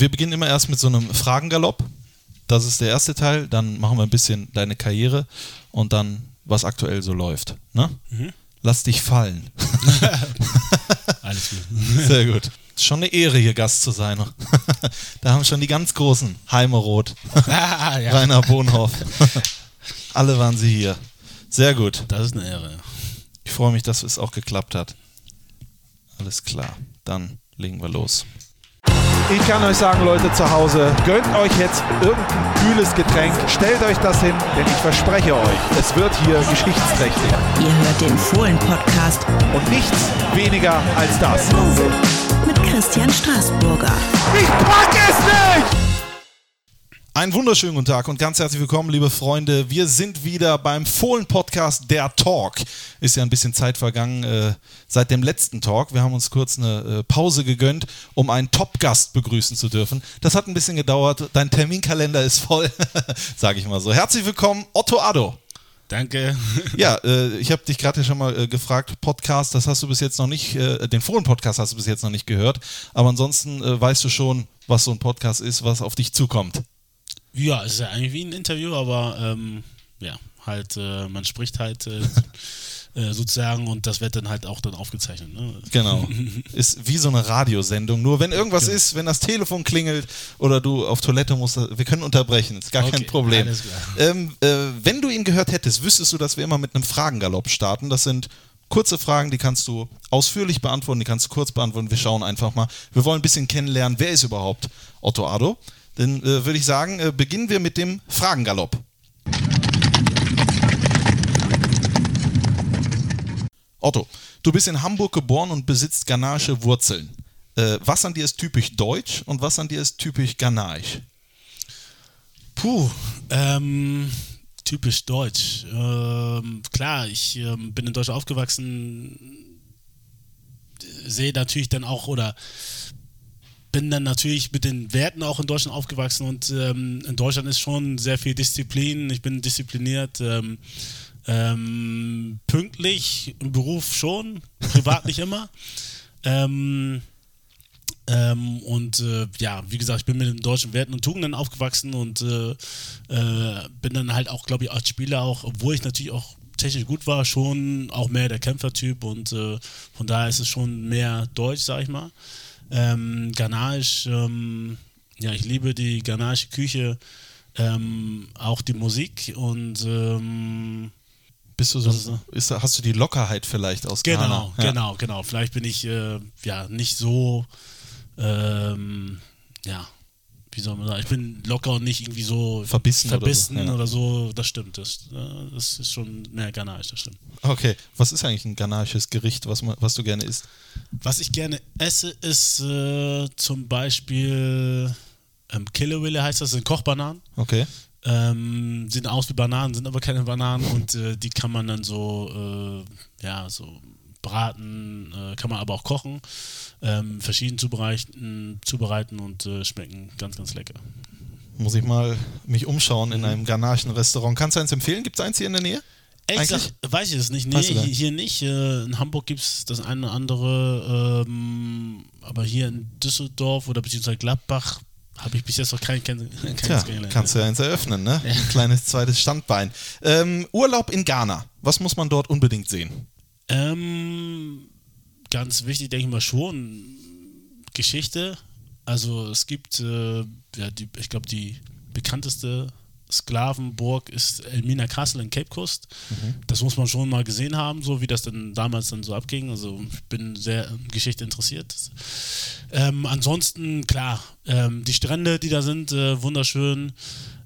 wir beginnen immer erst mit so einem Fragengalopp. Das ist der erste Teil. Dann machen wir ein bisschen deine Karriere und dann, was aktuell so läuft. Ne? Mhm. Lass dich fallen. Alles gut. Sehr gut. Schon eine Ehre, hier Gast zu sein. da haben schon die ganz großen Heimeroth, ah, ja. Rainer Bohnhoff. Alle waren sie hier. Sehr gut. Das ist eine Ehre. Ich freue mich, dass es auch geklappt hat. Alles klar. Dann legen wir los. Ich kann euch sagen, Leute zu Hause, gönnt euch jetzt irgendein kühles Getränk, stellt euch das hin, denn ich verspreche euch, es wird hier geschichtsträchtig. Ihr hört den Fohlen-Podcast Und nichts weniger als das. mit Christian Straßburger. Ich pack es nicht! Einen wunderschönen guten Tag und ganz herzlich willkommen, liebe Freunde. Wir sind wieder beim Fohlen-Podcast Der Talk. Ist ja ein bisschen Zeit vergangen äh, seit dem letzten Talk. Wir haben uns kurz eine äh, Pause gegönnt, um einen Top-Gast begrüßen zu dürfen. Das hat ein bisschen gedauert. Dein Terminkalender ist voll, sage ich mal so. Herzlich willkommen, Otto Addo. Danke. Ja, äh, ich habe dich gerade schon mal äh, gefragt, Podcast, das hast du bis jetzt noch nicht, äh, den Fohlen-Podcast hast du bis jetzt noch nicht gehört, aber ansonsten äh, weißt du schon, was so ein Podcast ist, was auf dich zukommt. Ja, es ist ja eigentlich wie ein Interview, aber ähm, ja, halt, äh, man spricht halt äh, äh, sozusagen und das wird dann halt auch dann aufgezeichnet. Ne? Genau. Ist wie so eine Radiosendung. Nur wenn irgendwas Genau. ist, wenn das Telefon klingelt oder du auf Toilette musst, wir können unterbrechen. Ist gar kein Okay, Problem. alles klar. Ähm, äh, wenn du ihn gehört hättest, wüsstest du, dass wir immer mit einem Fragengalopp starten. Das sind kurze Fragen, die kannst du ausführlich beantworten, die kannst du kurz beantworten. Wir schauen einfach mal. Wir wollen ein bisschen kennenlernen, wer ist überhaupt Otto Addo. Dann äh, würde ich sagen, äh, beginnen wir mit dem Fragengalopp. Otto, du bist in Hamburg geboren und besitzt ghanaische Wurzeln. Äh, was an dir ist typisch deutsch und was an dir ist typisch ghanaisch? Puh, ähm, typisch deutsch. Ähm, klar, ich ähm, bin in Deutschland aufgewachsen, sehe natürlich dann auch oder bin dann natürlich mit den Werten auch in Deutschland aufgewachsen und ähm, in Deutschland ist schon sehr viel Disziplin. Ich bin diszipliniert, ähm, ähm, pünktlich, im Beruf schon, privat nicht immer. Ähm, ähm, und äh, ja, wie gesagt, ich bin mit den deutschen Werten und Tugenden aufgewachsen und äh, äh, bin dann halt auch, glaube ich, als Spieler auch, obwohl ich natürlich auch technisch gut war, schon auch mehr der Kämpfertyp und äh, von daher ist es schon mehr Deutsch, sag ich mal. Ähm, Ghanaisch, ähm, ja, ich liebe die ghanaische Küche, ähm, auch die Musik und ähm, Bist du so, ist ist, hast du die Lockerheit vielleicht aus Genau, Ghana? Ja. genau, genau. Vielleicht bin ich äh, ja nicht so, ähm, ja, wie soll man sagen, ich bin locker und nicht irgendwie so Verbissen oder so, verbissen ja. oder so. Das stimmt, das, äh, das ist schon mehr Ghanaisch, das stimmt. Okay, was ist eigentlich ein ghanaisches Gericht, was, man, was du gerne isst? Was ich gerne esse, ist äh, zum Beispiel ähm, Killewille heißt das, sind Kochbananen. Okay. Ähm, sehen aus wie Bananen, sind aber keine Bananen und äh, die kann man dann so, äh, ja, so braten, äh, kann man aber auch kochen, ähm, verschieden zubereiten, zubereiten und äh, schmecken ganz, ganz lecker. Muss ich mal mich umschauen in einem ghanaischen Restaurant. Kannst du eins empfehlen? Gibt es eins hier in der Nähe? Gesagt, weiß ich es nicht. Nee, Weißt du hier, nicht. Äh, in Hamburg gibt es das eine oder andere, ähm, aber hier in Düsseldorf oder beziehungsweise Gladbach habe ich bis jetzt noch kein, kein, kein Tja, kannst du ja eins eröffnen, ne? Ein kleines zweites Standbein. Ähm, Urlaub in Ghana. Was muss man dort unbedingt sehen? Ähm, ganz wichtig, denke ich mal schon, Geschichte. Also es gibt, äh, ja, die, ich glaube, die bekannteste Sklavenburg ist Elmina Castle in Cape Coast. Das muss man schon mal gesehen haben, so wie das dann damals dann so abging. Also ich bin sehr in Geschichte interessiert. Ähm, ansonsten, klar, ähm, die Strände, die da sind, äh, wunderschön.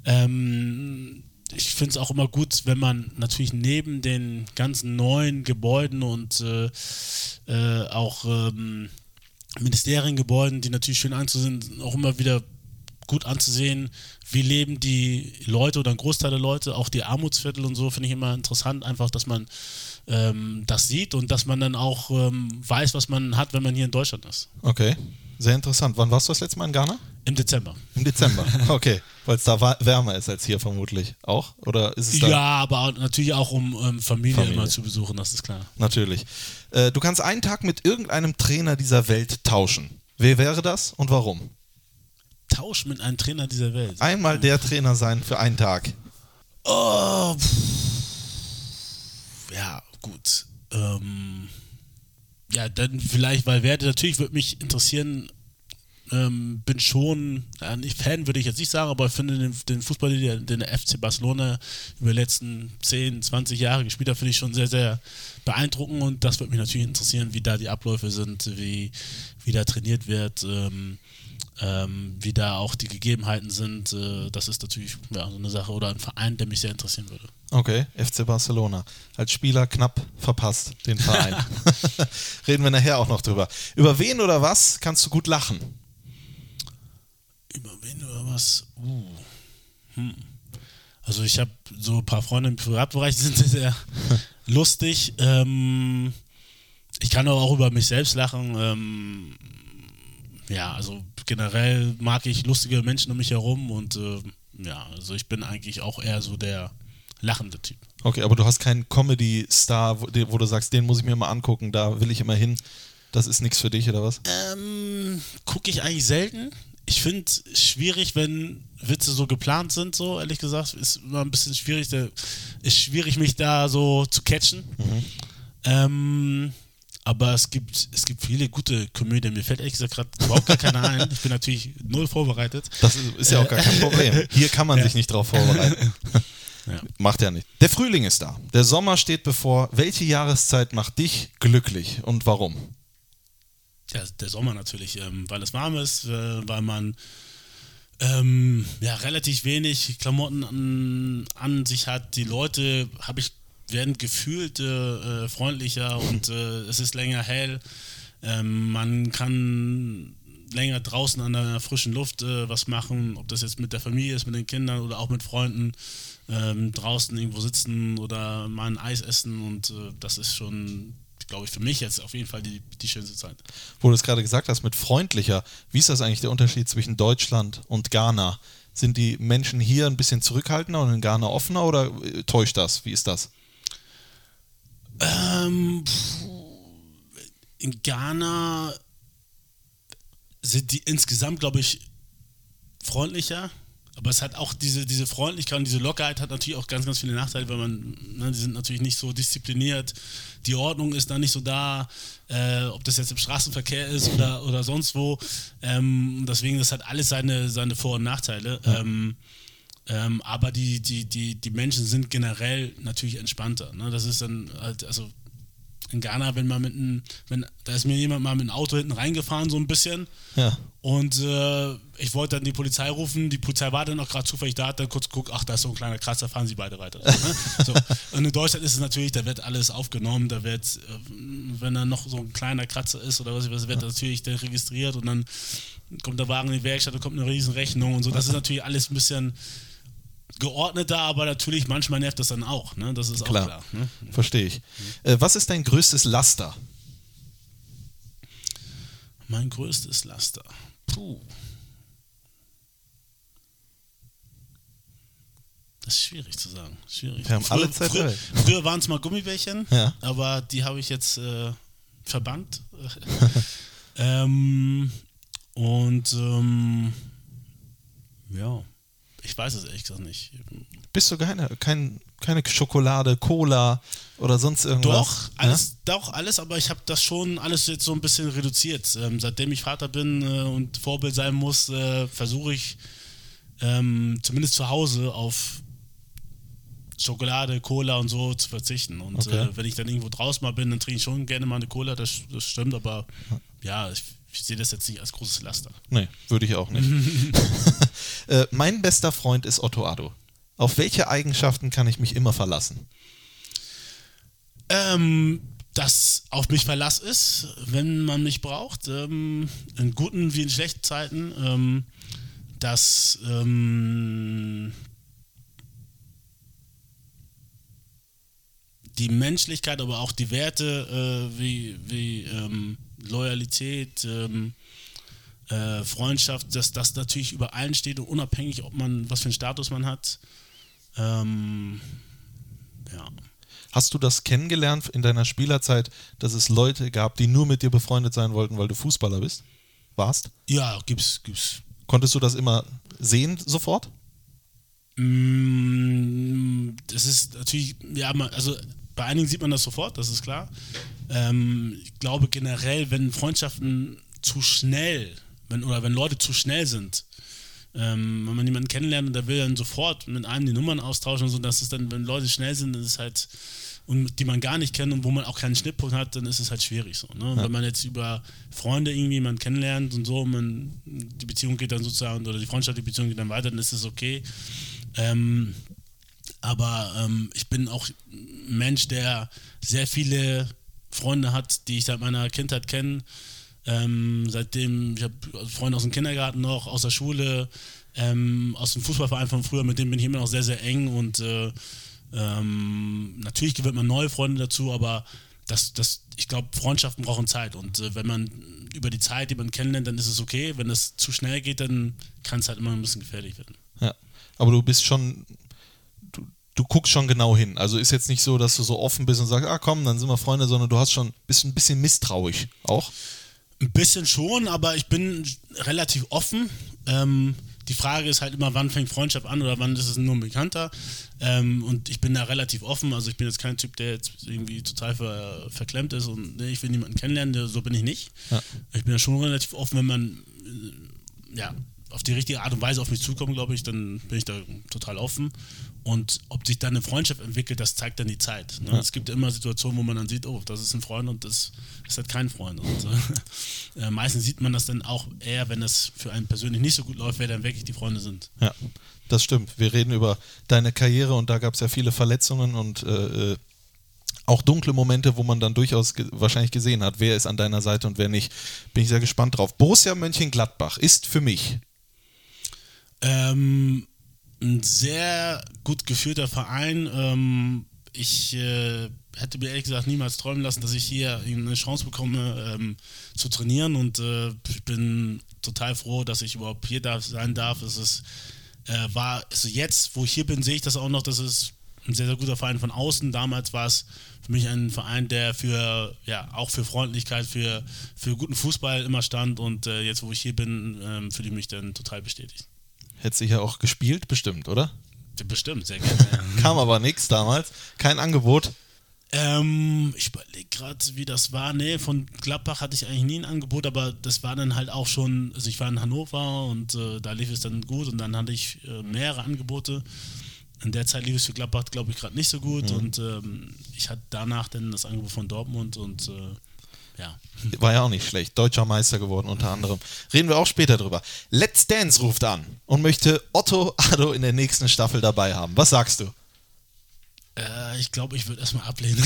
Ähm, ich finde es auch immer gut, wenn man natürlich neben den ganzen neuen Gebäuden und äh, äh, auch ähm, Ministeriengebäuden, die natürlich schön anzusehen sind, auch immer wieder gut anzusehen, wie leben die Leute oder ein Großteil der Leute, auch die Armutsviertel und so, finde ich immer interessant, einfach, dass man ähm, das sieht und dass man dann auch ähm, weiß, was man hat, wenn man hier in Deutschland ist. Okay. Sehr interessant. Wann warst du das letzte Mal in Ghana? Im Dezember. Im Dezember. Okay. Weil es da wärmer ist als hier vermutlich. Auch? Oder ist es da? Ja, aber natürlich auch, um ähm, Familie, Familie. immer zu besuchen, das ist klar. Natürlich. Äh, du kannst einen Tag mit irgendeinem Trainer dieser Welt tauschen. Wer wäre das und warum? Tausch mit einem Trainer dieser Welt. Einmal der Trainer sein für einen Tag. Oh, pff. ja, gut. Ähm, ja, dann vielleicht, weil Werte, natürlich würde mich interessieren, ähm, bin schon, äh, nicht Fan würde ich jetzt nicht sagen, aber ich finde den, den Fußball, den, den der FC Barcelona über die letzten 10, 20 Jahre gespielt hat, finde ich schon sehr, sehr beeindruckend und das würde mich natürlich interessieren, wie da die Abläufe sind, wie, wie da trainiert wird. Ähm, ähm, wie da auch die Gegebenheiten sind, äh, das ist natürlich ja, so eine Sache oder ein Verein, der mich sehr interessieren würde. Okay, FC Barcelona. Als Spieler knapp verpasst, den Verein. Reden wir nachher auch noch drüber. Über wen oder was kannst du gut lachen? Über wen oder was? Uh. Hm. Also ich habe so ein paar Freunde im Privatbereich, die sind sehr, sehr lustig. Ähm, ich kann aber auch über mich selbst lachen. Ähm, ja, also generell mag ich lustige Menschen um mich herum und äh, ja, also ich bin eigentlich auch eher so der lachende Typ. Okay, aber du hast keinen Comedy-Star, wo, wo du sagst, den muss ich mir mal angucken, da will ich immer hin. Das ist nichts für dich oder was? Ähm, gucke ich eigentlich selten. Ich finde es schwierig, wenn Witze so geplant sind, so ehrlich gesagt. Ist immer ein bisschen schwierig. Da, ist schwierig, mich da so zu catchen. Ähm, aber es gibt, es gibt viele gute Komödien. Mir fällt ehrlich gesagt gerade überhaupt gar keine ein. Ich bin natürlich null vorbereitet. Das ist, ist ja auch gar kein Problem. Hier kann man sich nicht drauf vorbereiten. Ja. Macht ja nicht. Der Frühling ist da. Der Sommer steht bevor. Welche Jahreszeit macht dich glücklich und warum? Ja, der Sommer natürlich, ähm, weil es warm ist, äh, weil man ähm, ja, relativ wenig Klamotten an, an sich hat. Die Leute, habe ich, werden gefühlt äh, äh, freundlicher und äh, es ist länger hell. Ähm, man kann länger draußen an der frischen Luft äh, was machen, ob das jetzt mit der Familie ist, mit den Kindern oder auch mit Freunden. Ähm, draußen irgendwo sitzen oder mal ein Eis essen und äh, das ist schon, glaube ich, für mich jetzt auf jeden Fall die, die schönste Zeit. Wo du es gerade gesagt hast, mit freundlicher. Wie ist das eigentlich der Unterschied zwischen Deutschland und Ghana? Sind die Menschen hier ein bisschen zurückhaltender und in Ghana offener oder äh, täuscht das? Wie ist das? Ähm, in Ghana sind die insgesamt, glaube ich, freundlicher. Aber es hat auch diese, diese Freundlichkeit und diese Lockerheit hat natürlich auch ganz, ganz viele Nachteile, weil man, ne, die sind natürlich nicht so diszipliniert. Die Ordnung ist da nicht so da, äh, ob das jetzt im Straßenverkehr ist oder, oder sonst wo. Ähm, deswegen, das hat alles seine, seine Vor- und Nachteile. Ähm, ähm, aber die, die, die, die Menschen sind generell natürlich entspannter. Ne? Das ist dann halt, also in Ghana, wenn man mit einem, wenn, da ist mir jemand mal mit einem Auto hinten reingefahren, so ein bisschen. Ja. Und äh, ich wollte dann die Polizei rufen, die Polizei war dann auch gerade zufällig da, hat dann kurz geguckt, ach, da ist so ein kleiner Kratzer, fahren sie beide weiter. So, ne? Und in Deutschland ist es natürlich, da wird alles aufgenommen, da wird, äh, wenn da noch so ein kleiner Kratzer ist oder was, was wird natürlich dann registriert und dann kommt der Wagen in die Werkstatt, da kommt eine riesen Rechnung und so. Das ist natürlich alles ein bisschen geordneter, aber natürlich manchmal nervt das dann auch. Ne? Das ist Klar. auch klar. Ne? Verstehe ich. Äh, was ist dein größtes Laster? Mein größtes Laster. Puh. Das ist schwierig zu sagen. Schwierig. Wir haben alle Zeit früher, früher waren es mal Gummibärchen, Ja. aber die habe ich jetzt äh, verbannt. ähm, und ähm, ja, ich weiß es ehrlich gesagt nicht. Bist du keine, kein, keine Schokolade, Cola oder sonst irgendwas? Doch, alles, doch, alles, aber ich habe das schon alles jetzt so ein bisschen reduziert. Ähm, seitdem ich Vater bin äh, und Vorbild sein muss, äh, versuche ich ähm, zumindest zu Hause auf Schokolade, Cola und so zu verzichten. Und Okay. äh, wenn ich dann irgendwo draußen mal bin, dann trinke ich schon gerne mal eine Cola, das, das stimmt, aber ja, ich, ich sehe das jetzt nicht als großes Laster. Nee, würde ich auch nicht. äh, mein bester Freund ist Otto Addo. Auf welche Eigenschaften kann ich mich immer verlassen? Ähm, dass auf mich Verlass ist, wenn man mich braucht, ähm, in guten wie in schlechten Zeiten, ähm, dass ähm, die Menschlichkeit, aber auch die Werte äh, wie, wie ähm, Loyalität, ähm, äh, Freundschaft, dass das natürlich über allen steht und unabhängig, ob man was für einen Status man hat. Ähm, ja. Hast du das kennengelernt in deiner Spielerzeit, dass es Leute gab, die nur mit dir befreundet sein wollten, weil du Fußballer bist? Warst? Ja, gibt's, gibt's. Konntest du das immer sehen sofort? Mm, Das ist natürlich, ja, also bei einigen sieht man das sofort, das ist klar. Ähm, ich glaube generell, wenn Freundschaften zu schnell, wenn, oder wenn Leute zu schnell sind, ähm, wenn man jemanden kennenlernt und der will dann sofort mit einem die Nummern austauschen und so, das ist dann, wenn Leute schnell sind, das ist halt, und die man gar nicht kennt und wo man auch keinen Schnittpunkt hat, dann ist es halt schwierig so. Ne? Wenn man jetzt über Freunde irgendwie jemanden kennenlernt und so, man, die Beziehung geht dann sozusagen, oder die Freundschaft, die Beziehung geht dann weiter, dann ist es okay. Ähm, aber ähm, ich bin auch ein Mensch, der sehr viele Freunde hat, die ich seit meiner Kindheit kenne. Ähm, seitdem, ich habe Freunde aus dem Kindergarten noch, aus der Schule, ähm, aus dem Fußballverein von früher, mit denen bin ich immer noch sehr, sehr eng und äh, ähm, natürlich gewinnt man neue Freunde dazu, aber das, das, ich glaube, Freundschaften brauchen Zeit und äh, wenn man über die Zeit jemanden kennenlernt, dann ist es okay. Wenn das zu schnell geht, dann kann es halt immer ein bisschen gefährlich werden. Ja. Aber du bist schon, du, guckst schon genau hin. Also ist jetzt nicht so, dass du so offen bist und sagst, ah komm, dann sind wir Freunde, sondern du hast schon, bist ein bisschen misstrauisch auch. Ein bisschen schon, aber ich bin relativ offen. Ähm, die Frage ist halt immer, wann fängt Freundschaft an oder wann ist es nur ein Bekannter. Ähm, und ich bin da relativ offen. Also ich bin jetzt kein Typ, der jetzt irgendwie total ver, verklemmt ist und ne, ich will niemanden kennenlernen. So bin ich nicht. Ja. Ich bin da schon relativ offen, wenn man äh, ja, auf die richtige Art und Weise auf mich zukommt, glaube ich, dann bin ich da total offen. Und ob sich dann eine Freundschaft entwickelt, das zeigt dann die Zeit. Ne? Es gibt immer Situationen, wo man dann sieht, oh, das ist ein Freund und das ist halt kein Freund. Und äh, meistens sieht man das dann auch eher, wenn es für einen persönlich nicht so gut läuft, wer dann wirklich die Freunde sind. Ja, das stimmt. Wir reden über deine Karriere und da gab es ja viele Verletzungen und äh, äh, auch dunkle Momente, wo man dann durchaus ge wahrscheinlich gesehen hat, wer ist an deiner Seite und wer nicht. Bin ich sehr gespannt drauf. Borussia Mönchengladbach ist für mich Ähm, ein sehr gut geführter Verein. Ähm, ich äh, hätte mir ehrlich gesagt niemals träumen lassen, dass ich hier eine Chance bekomme ähm, zu trainieren und äh, ich bin total froh, dass ich überhaupt hier darf, sein darf. Es ist, äh, war, also jetzt, wo ich hier bin, sehe ich das auch noch, dass es ein sehr, sehr guter Verein von außen. Damals war es für mich ein Verein, der für, ja, auch für Freundlichkeit, für, für guten Fußball immer stand und äh, jetzt, wo ich hier bin, ähm, fühle ich mich dann total bestätigt. Hätte sicher auch gespielt, bestimmt, oder? Bestimmt, sehr gerne. Kam aber nichts damals. Kein Angebot. ähm, ich überlege gerade, wie das war. Nee, von Gladbach hatte ich eigentlich nie ein Angebot, aber das war dann halt auch schon, also ich war in Hannover und äh, da lief es dann gut und dann hatte ich äh, mehrere Angebote. In der Zeit lief es für Gladbach, glaube ich, gerade nicht so gut und ähm, ich hatte danach dann das Angebot von Dortmund und äh, ja. War ja auch nicht schlecht. Deutscher Meister geworden unter anderem. Reden wir auch später drüber. Let's Dance ruft an und möchte Otto Addo in der nächsten Staffel dabei haben. Was sagst du? Äh, ich glaube, ich würde erstmal ablehnen.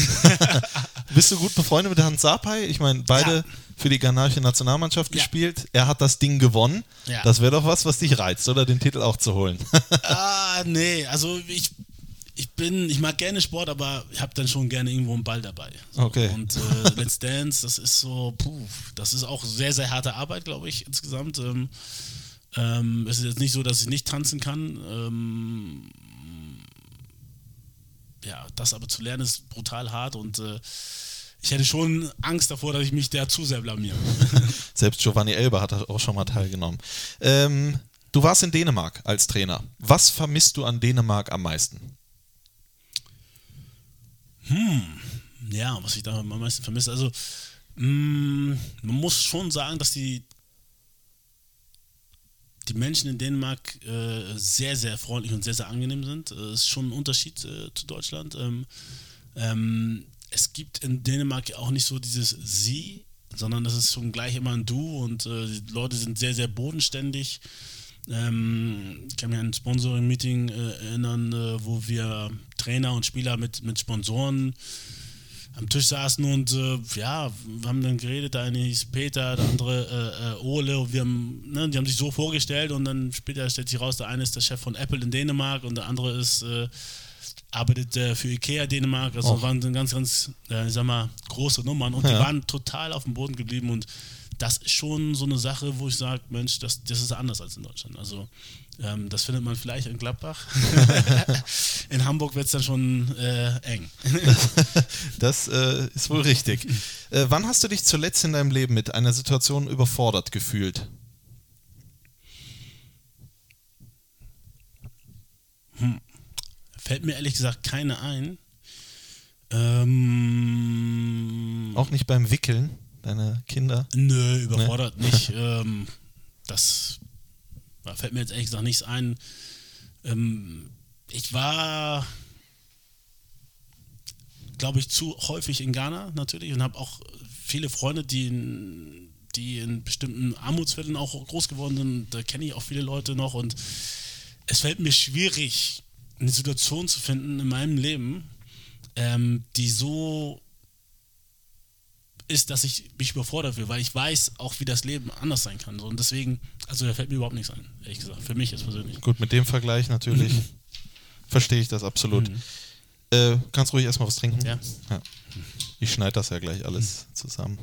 Bist du gut befreundet mit Hans Sapai? Ich meine, beide Ja. für die ghanaische Nationalmannschaft Ja. gespielt. Er hat das Ding gewonnen. Ja. Das wäre doch was, was dich reizt, oder den Titel auch zu holen. Ah, nee, also ich, ich bin, ich mag gerne Sport, aber ich habe dann schon gerne irgendwo einen Ball dabei. So. Okay. Und äh, Let's Dance, das ist so, puh, das ist auch sehr, sehr harte Arbeit, glaube ich, insgesamt. Ähm, ähm, es ist jetzt nicht so, dass ich nicht tanzen kann. Ähm, ja, das aber zu lernen ist brutal hart und äh, ich hätte schon Angst davor, dass ich mich da zu sehr blamiere. Selbst Giovanni Elber hat auch schon mal teilgenommen. Ähm, du warst in Dänemark als Trainer. Was vermisst du an Dänemark am meisten? Ja, was ich da am meisten vermisse. Also, mh, man muss schon sagen, dass die, die Menschen in Dänemark äh, sehr, sehr freundlich und sehr, sehr angenehm sind. Das ist schon ein Unterschied äh, zu Deutschland. Ähm, ähm, es gibt in Dänemark auch nicht so dieses Sie, sondern das ist schon gleich immer ein Du und äh, die Leute sind sehr, sehr bodenständig. Ähm, ich kann mich an ein Sponsoring-Meeting äh, erinnern, äh, wo wir Trainer und Spieler mit, mit Sponsoren am Tisch saßen und äh, ja, wir haben dann geredet, der eine hieß Peter, der andere äh, äh, Ole und wir haben, ne, die haben sich so vorgestellt und dann später stellt sich raus, der eine ist der Chef von Apple in Dänemark und der andere ist, äh, arbeitet äh, für Ikea Dänemark, also Och. waren dann ganz, ganz, äh, ich sag mal, große Nummern und die Ja. waren total auf dem Boden geblieben und das ist schon so eine Sache, wo ich sage, Mensch, das, das ist anders als in Deutschland. Also ähm, das findet man vielleicht in Gladbach. in Hamburg wird es dann schon äh, eng. das äh, ist wohl richtig. Äh, wann hast du dich zuletzt in deinem Leben mit einer Situation überfordert gefühlt? Hm. Fällt mir ehrlich gesagt keine ein. Ähm, Auch nicht beim Wickeln? Deine Kinder. Nö, überfordert nicht. Ähm, das da fällt mir jetzt ehrlich gesagt nichts ein. Ähm, ich war, glaube ich, zu häufig in Ghana natürlich und habe auch viele Freunde, die in, die in bestimmten Armutsvierteln auch groß geworden sind. Da kenne ich auch viele Leute noch und es fällt mir schwierig, eine Situation zu finden in meinem Leben, ähm, die so ist, dass ich mich überfordert will, weil ich weiß auch, wie das Leben anders sein kann. So. Und deswegen, also da fällt mir überhaupt nichts ein, ehrlich gesagt. Für mich jetzt persönlich. Gut, mit dem Vergleich natürlich verstehe ich das absolut. Äh, kannst ruhig erstmal was trinken? Ja. ja. Ich schneide das ja gleich alles zusammen.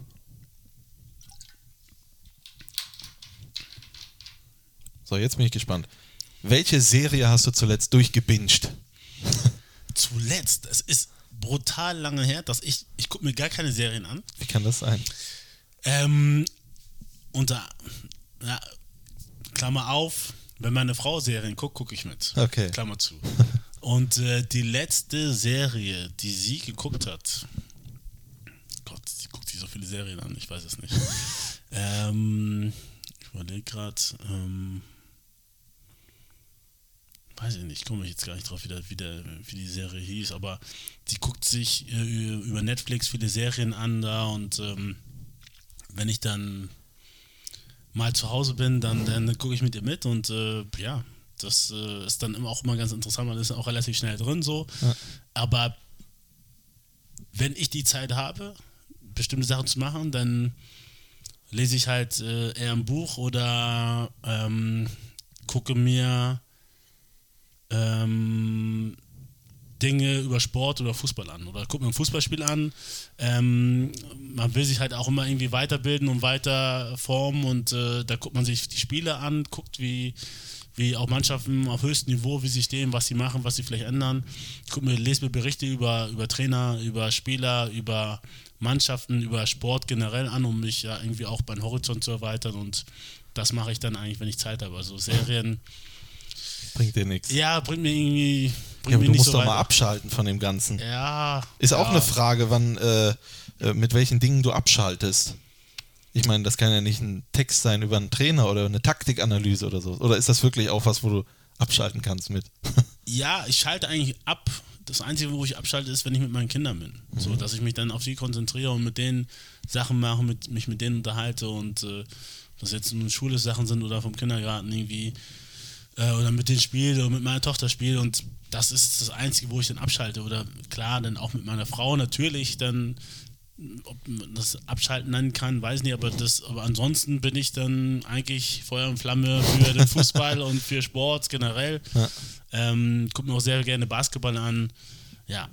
So, jetzt bin ich gespannt. Welche Serie hast du zuletzt durchgebinged? Zuletzt, es ist brutal lange her, dass ich, ich gucke mir gar keine Serien an. Wie kann das sein? Ähm, unter, ja, Klammer auf, wenn meine Frau Serien guckt, gucke ich mit. Okay. Klammer zu. Und äh, die letzte Serie, die sie geguckt hat, Gott, sie guckt sich so viele Serien an, ich weiß es nicht. ähm, ich überlege gerade, ähm, weiß ich nicht, komme ich jetzt gar nicht drauf, wie, der, wie, der, wie die Serie hieß, aber die guckt sich äh, über Netflix viele Serien an da und ähm, wenn ich dann mal zu Hause bin, dann, dann gucke ich mit ihr mit und äh, ja, das äh, ist dann immer auch immer ganz interessant, man ist auch relativ schnell drin so, Ja. aber wenn ich die Zeit habe, bestimmte Sachen zu machen, dann lese ich halt äh, eher ein Buch oder ähm, gucke mir ähm, Dinge über Sport oder Fußball an oder gucke mir ein Fußballspiel an. Ähm, man will sich halt auch immer irgendwie weiterbilden und weiter formen und äh, da guckt man sich die Spiele an, guckt wie wie auch Mannschaften auf höchstem Niveau, wie sie stehen, was sie machen, was sie vielleicht ändern. Guck mir, lese mir Berichte über, über Trainer, über Spieler, über Mannschaften, über Sport generell an, um mich ja irgendwie auch beim Horizont zu erweitern und das mache ich dann eigentlich, wenn ich Zeit habe. Also Serien, Bringt dir nichts. ja, bringt mir irgendwie bringt Ja, aber du musst so doch weiter. mal abschalten von dem Ganzen. Ja. Ist auch ja. eine Frage, wann, äh, äh, mit welchen Dingen du abschaltest. Ich meine, das kann ja nicht ein Text sein über einen Trainer oder eine Taktikanalyse oder so. Oder ist das wirklich auch was, wo du abschalten kannst mit? Ja, ich schalte eigentlich ab. Das Einzige, wo ich abschalte, ist, wenn ich mit meinen Kindern bin. So, dass ich mich dann auf die konzentriere und mit denen Sachen mache, mit, mich mit denen unterhalte und äh, das jetzt nun Schule Sachen sind oder vom Kindergarten irgendwie äh, oder mit denen spiele oder mit meiner Tochter spiele und das ist das Einzige, wo ich dann abschalte. Oder klar, dann auch mit meiner Frau natürlich dann ob man das Abschalten nennen kann, weiß nicht, aber das, aber ansonsten bin ich dann eigentlich Feuer und Flamme für den Fußball und für Sport generell. Ja. Ähm, guck mir auch sehr gerne Basketball an. Ja,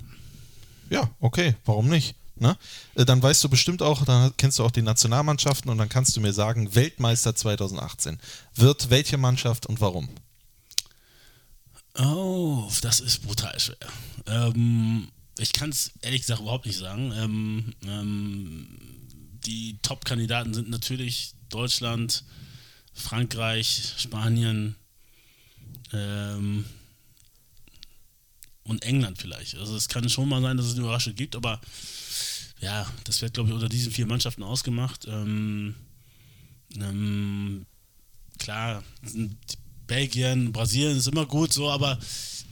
Ja, okay, warum nicht? Ne? Äh, Dann weißt du bestimmt auch, dann kennst du auch die Nationalmannschaften und dann kannst du mir sagen, Weltmeister 2018. Wird welche Mannschaft und warum? Oh, das ist brutal schwer. Ähm, ich kann es ehrlich gesagt überhaupt nicht sagen. Ähm, ähm, die Top-Kandidaten sind natürlich Deutschland, Frankreich, Spanien ähm, und England vielleicht. Also es kann schon mal sein, dass es eine Überraschung gibt, aber ja, das wird, glaube ich, unter diesen vier Mannschaften ausgemacht. Ähm, ähm, klar, die Belgien, Brasilien ist immer gut so, aber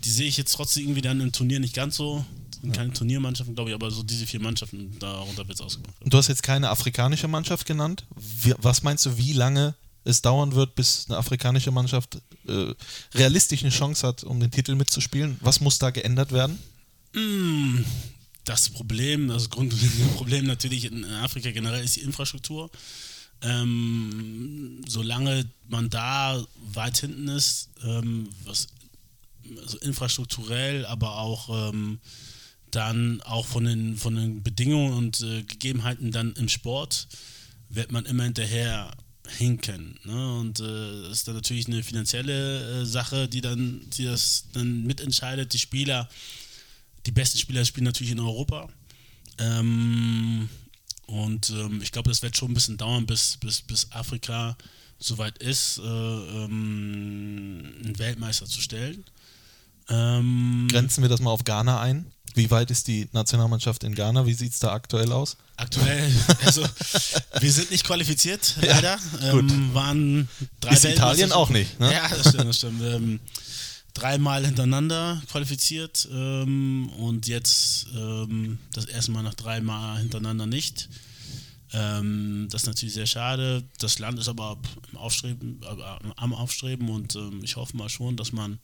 die sehe ich jetzt trotzdem irgendwie dann im Turnier nicht ganz so. Sind keine Turniermannschaften, glaube ich, aber so diese vier Mannschaften, darunter wird es ausgemacht. Du hast jetzt keine afrikanische Mannschaft genannt. Wie, was meinst du, wie lange es dauern wird, bis eine afrikanische Mannschaft äh, realistisch eine Chance hat, um den Titel mitzuspielen? Was muss da geändert werden? Mm, Das Problem, das grundlegende Problem natürlich in Afrika generell ist die Infrastruktur. Ähm, solange man da weit hinten ist, ähm, was also infrastrukturell, aber auch ähm, dann auch von den, von den Bedingungen und äh, Gegebenheiten dann im Sport, wird man immer hinterher hinken. Ne? Und äh, das ist dann natürlich eine finanzielle äh, Sache, die dann, die das dann mitentscheidet. Die Spieler, die besten Spieler spielen natürlich in Europa. Ähm, und ähm, ich glaube, das wird schon ein bisschen dauern, bis, bis, bis Afrika soweit ist, äh, ähm, einen Weltmeister zu stellen. Ähm, Grenzen wir das mal auf Ghana ein? Wie weit ist die Nationalmannschaft in Ghana? Wie sieht es da aktuell aus? aktuell, also wir sind nicht qualifiziert, leider. gut. ähm, waren drei Ist Italien auch nicht, ne? Ja, das stimmt, das stimmt. Dreimal hintereinander qualifiziert ähm, und jetzt ähm, das erste Mal nach dreimal hintereinander nicht. Ähm, das ist natürlich sehr schade. Das Land ist aber im Aufstreben, äh, am Aufstreben und ähm, ich hoffe mal schon, dass man,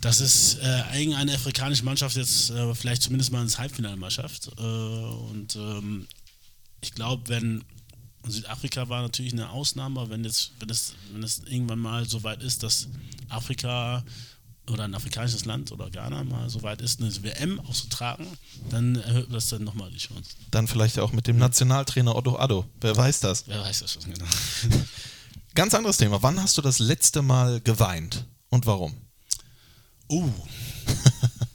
dass es äh, irgendeine afrikanische Mannschaft jetzt äh, vielleicht zumindest mal ins Halbfinale mal schafft. Äh, und ähm, ich glaube, wenn Südafrika war natürlich eine Ausnahme, aber wenn jetzt, wenn es, wenn es irgendwann mal so weit ist, dass Afrika oder ein afrikanisches Land oder Ghana mal so weit ist, eine WM auszutragen, dann erhöht das dann nochmal die Chance. Dann vielleicht auch mit dem Nationaltrainer Otto Addo. Wer weiß das? Wer weiß das schon genau. Ganz anderes Thema. Wann hast du das letzte Mal geweint und warum? Uh.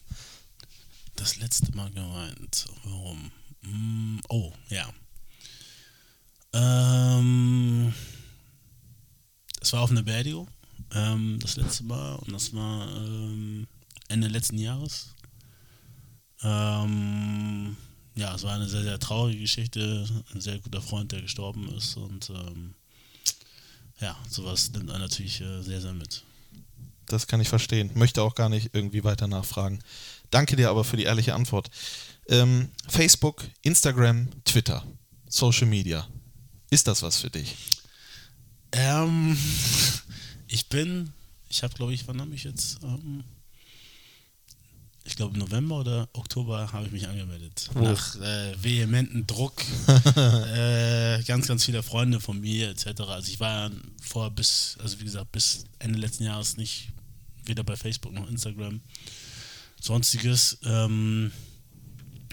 Das letzte Mal geweint. Warum? Mm, oh, ja. Ähm, es war auf einer Beerdigung. Ähm, das letzte Mal. Und das war ähm, Ende letzten Jahres. Ähm, ja, es war eine sehr, sehr traurige Geschichte. Ein sehr guter Freund, der gestorben ist. Und ähm, ja, sowas nimmt einen natürlich äh, sehr, sehr mit. Das kann ich verstehen. Möchte auch gar nicht irgendwie weiter nachfragen. Danke dir aber für die ehrliche Antwort. Ähm, Facebook, Instagram, Twitter, Social Media. Ist das was für dich? Ähm, ich bin, ich habe glaube ich, wann habe ich jetzt? Ähm, ich glaube November oder Oktober habe ich mich angemeldet. Wo? Nach äh, vehementen Druck, äh, ganz, ganz viele Freunde von mir etc. Also ich war ja vorher bis, also wie gesagt, bis Ende letzten Jahres nicht weder bei Facebook noch Instagram. Sonstiges, ähm,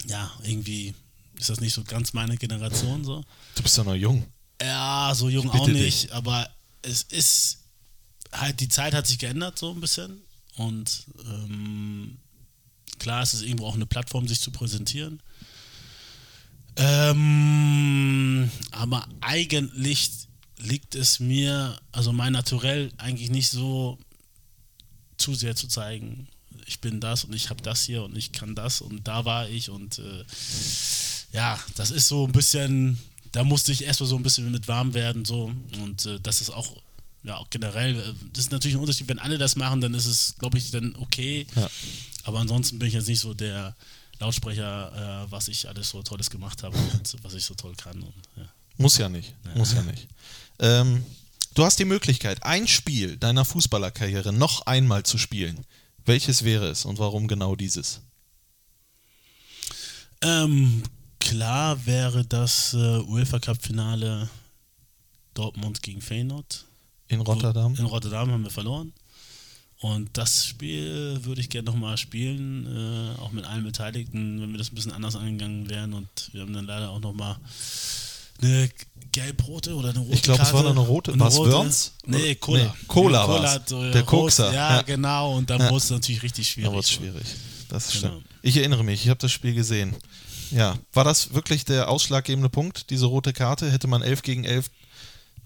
ja, irgendwie ist das nicht so ganz meine Generation so. Du bist doch noch jung. Ja, so jung auch dich. nicht, aber es ist halt, die Zeit hat sich geändert so ein bisschen und ähm, klar, es ist irgendwo auch eine Plattform, sich zu präsentieren. Ähm, aber eigentlich liegt es mir, also mein Naturell eigentlich nicht so zu sehr zu zeigen, ich bin das und ich habe das hier und ich kann das und da war ich und äh, ja, das ist so ein bisschen, da musste ich erstmal so ein bisschen mit warm werden so und äh, das ist auch ja auch generell, äh, das ist natürlich ein Unterschied, wenn alle das machen, dann ist es, glaube ich, dann okay, Ja. aber ansonsten bin ich jetzt nicht so der Lautsprecher, äh, was ich alles so Tolles gemacht habe und was ich so toll kann und ja. Muss ja nicht. Muss ja nicht. Ähm, du hast die Möglichkeit, ein Spiel deiner Fußballerkarriere noch einmal zu spielen. Welches wäre es und warum genau dieses? Ähm, klar wäre das äh, UEFA Cup Finale Dortmund gegen Feyenoord. In Rotterdam? In Rotterdam haben wir verloren. Und das Spiel würde ich gerne nochmal spielen, äh, auch mit allen Beteiligten, wenn wir das ein bisschen anders angegangen wären. Und wir haben dann leider auch nochmal eine gelb-rote oder eine rote Ich glaube, es war noch eine rote. War's rote- Wörns? Nee, Cola. Nee, Cola Cola war's. hat, äh, Der Kokser, Ja, ja. genau. Und dann Ja. wurde es natürlich richtig Da schwierig. wurde es schwierig. Das Genau. stimmt. Ich erinnere mich, ich habe das Spiel gesehen. Ja, war das wirklich der ausschlaggebende Punkt, diese rote Karte? Hätte man 11 gegen 11,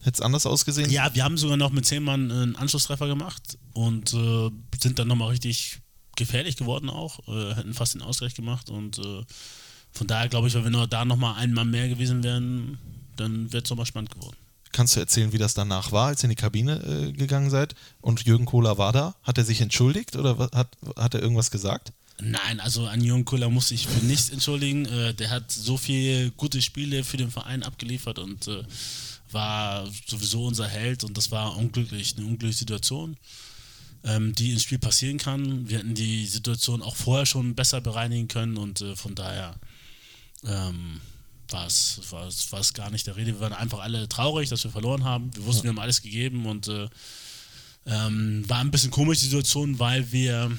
hätte es anders ausgesehen? Ja, wir haben sogar noch mit 10 Mann einen Anschlusstreffer gemacht und äh, sind dann nochmal richtig gefährlich geworden auch. Äh, hätten fast den Ausgleich gemacht und äh, von daher glaube ich, wenn wir nur da nochmal ein Mann mehr gewesen wären, dann wäre es nochmal spannend geworden. Kannst du erzählen, wie das danach war, als ihr in die Kabine äh, gegangen seid und Jürgen Kohler war da? Hat er sich entschuldigt oder hat, hat er irgendwas gesagt? Nein, also an Jürgen Kuller muss ich für nichts entschuldigen. Äh, der hat so viele gute Spiele für den Verein abgeliefert und äh, war sowieso unser Held und das war unglücklich, eine unglückliche Situation, ähm, die ins Spiel passieren kann. Wir hätten die Situation auch vorher schon besser bereinigen können und äh, von daher ähm, war es gar nicht der Rede. Wir waren einfach alle traurig, dass wir verloren haben. Wir wussten, wir haben alles gegeben und äh, ähm, war ein bisschen komisch die Situation, weil wir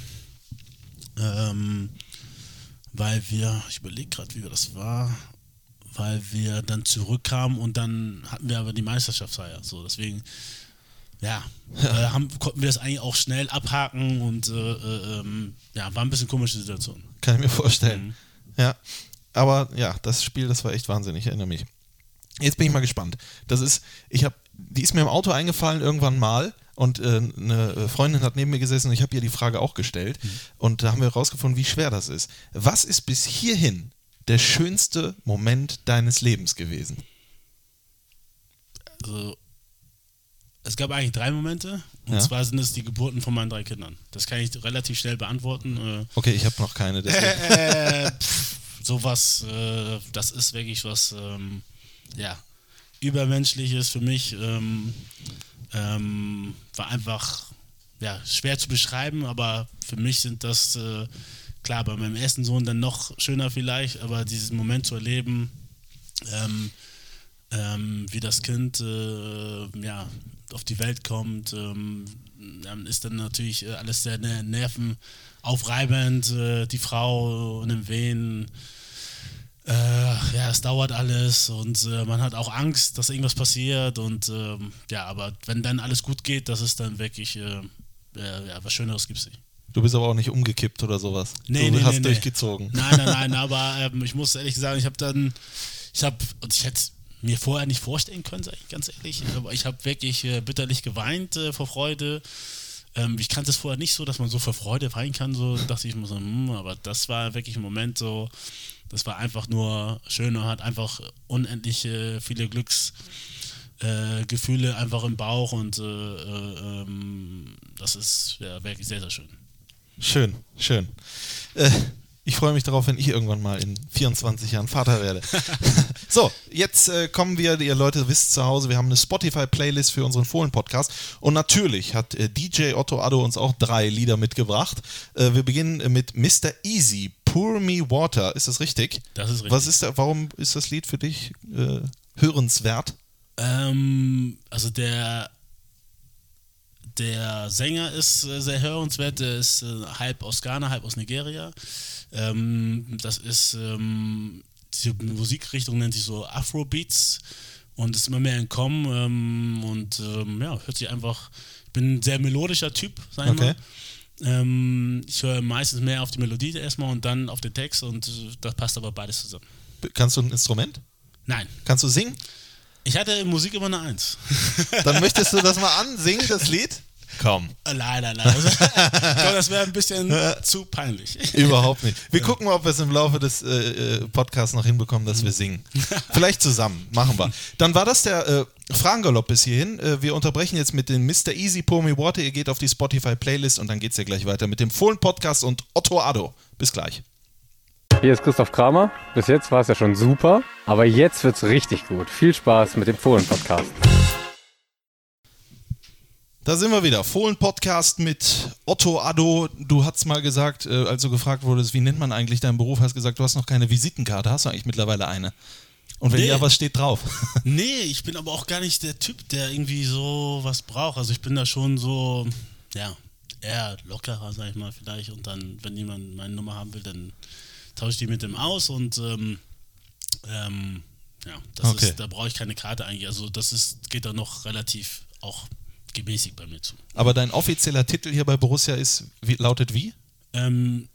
ähm, weil wir, ich überlege gerade, wie das war, weil wir dann zurückkamen und dann hatten wir aber die Meisterschaftsfeier. So, deswegen, ja, Äh, haben, konnten wir das eigentlich auch schnell abhaken und äh, äh, ähm, ja, war ein bisschen komische Situation. Kann ich mir vorstellen. Mhm. Ja, aber ja, das Spiel, das war echt Wahnsinn, ich erinnere mich. Jetzt bin ich mal gespannt. Das ist, ich habe, die ist mir im Auto eingefallen irgendwann mal, Und äh, eine Freundin hat neben mir gesessen und ich habe ihr die Frage auch gestellt. Und da haben wir herausgefunden, wie schwer das ist. Was ist bis hierhin der schönste Moment deines Lebens gewesen? Also, es gab eigentlich drei Momente. Und Ja. zwar sind es die Geburten von meinen drei Kindern. Das kann ich relativ schnell beantworten. Äh, Okay, ich habe noch keine. Deswegen. äh, pff, sowas, äh, das ist wirklich was, ähm, ja, übermenschliches für mich. Ähm, ähm, war einfach, ja, schwer zu beschreiben, aber für mich sind das, äh, klar, bei meinem ersten Sohn dann noch schöner vielleicht, aber diesen Moment zu erleben, ähm, ähm, wie das Kind äh, ja, auf die Welt kommt, ähm, dann ist dann natürlich äh, alles sehr ner nervenaufreibend, äh, die Frau in den Wehen. Äh, ja, es dauert alles und äh, man hat auch Angst, dass irgendwas passiert und ähm, ja, aber wenn dann alles gut geht, das ist dann wirklich, äh, ja, was Schöneres gibt es nicht. Du bist aber auch nicht umgekippt oder sowas. Nee, du nee, hast nee, durchgezogen. Nein, nein, nein, aber ähm, ich muss ehrlich sagen, ich habe dann, ich habe, und ich hätte mir vorher nicht vorstellen können, sag ich ganz ehrlich, aber ich habe wirklich äh, bitterlich geweint äh, vor Freude. Ähm, ich kannte es vorher nicht so, dass man so vor Freude weinen kann, so dachte ich mir so, hm, aber das war wirklich ein Moment so, das war einfach nur schön und hat einfach unendlich äh, viele Glücksgefühle äh, einfach im Bauch und äh, äh, ähm, das ist ja, wirklich sehr, sehr schön. Schön, schön. Ich freue mich darauf, wenn ich irgendwann mal in 24 Jahren Vater werde. so, jetzt äh, kommen wir, ihr Leute wisst zu Hause, wir haben eine Spotify-Playlist für unseren Fohlen-Podcast. Und natürlich hat äh, DJ Otto Addo uns auch drei Lieder mitgebracht. Äh, wir beginnen mit Mr. Easy, Pour Me Water. Ist das richtig? Das ist richtig. Was ist da, warum ist das Lied für dich äh, hörenswert? Ähm, also der, der Sänger ist äh, sehr hörenswert, der ist äh, halb aus Ghana, halb aus Nigeria. Ähm, das ist, ähm, diese Musikrichtung nennt sich so Afrobeats und ist immer mehr entkommen ähm, und ja, hört sich einfach, ich bin ein sehr melodischer Typ, sag ich Okay. mal. Ich höre meistens mehr auf die Melodie erstmal und dann auf den Text und äh, das passt aber beides zusammen. Kannst du ein Instrument? Nein, Kannst du singen? Ich hatte in Musik immer eine Eins. Dann möchtest du das mal ansingen, das Lied? Komm. Äh, Nein, nein, nein. Das, ich glaube, das wäre ein bisschen zu peinlich. Überhaupt nicht. Wir gucken mal, ob wir es im Laufe des äh, äh, Podcasts noch hinbekommen, dass wir singen. Vielleicht zusammen. Machen wir. Dann war das der äh, Fragengalopp bis hierhin. Äh, wir unterbrechen jetzt mit dem Mr. Easy Pour Me Water. Ihr geht auf die Spotify-Playlist und dann geht es ja gleich weiter mit dem Fohlen-Podcast und Otto Addo. Bis gleich. Hier ist Christoph Kramer. Bis jetzt war es ja schon super, aber jetzt wird's richtig gut. Viel Spaß mit dem Fohlen-Podcast. Da sind wir wieder. Fohlen-Podcast mit Otto Addo. Du hast mal gesagt, äh, als du gefragt wurdest, wie nennt man eigentlich deinen Beruf, hast gesagt, du hast noch keine Visitenkarte. Hast du eigentlich mittlerweile eine? Und wenn Nee. ja, was steht drauf? Nee, ich bin aber auch gar nicht der Typ, der irgendwie so was braucht. Also ich bin da schon so, ja, eher lockerer, sag ich mal, vielleicht. Und dann, wenn jemand meine Nummer haben will, dann tausche ich die mit dem aus und ähm, ähm, ja, das Okay. ist, da brauche ich keine Karte eigentlich. Also das ist, geht da noch relativ auch gemäßigt bei mir zu. Aber dein offizieller Titel hier bei Borussia ist, wie, lautet wie? Ähm,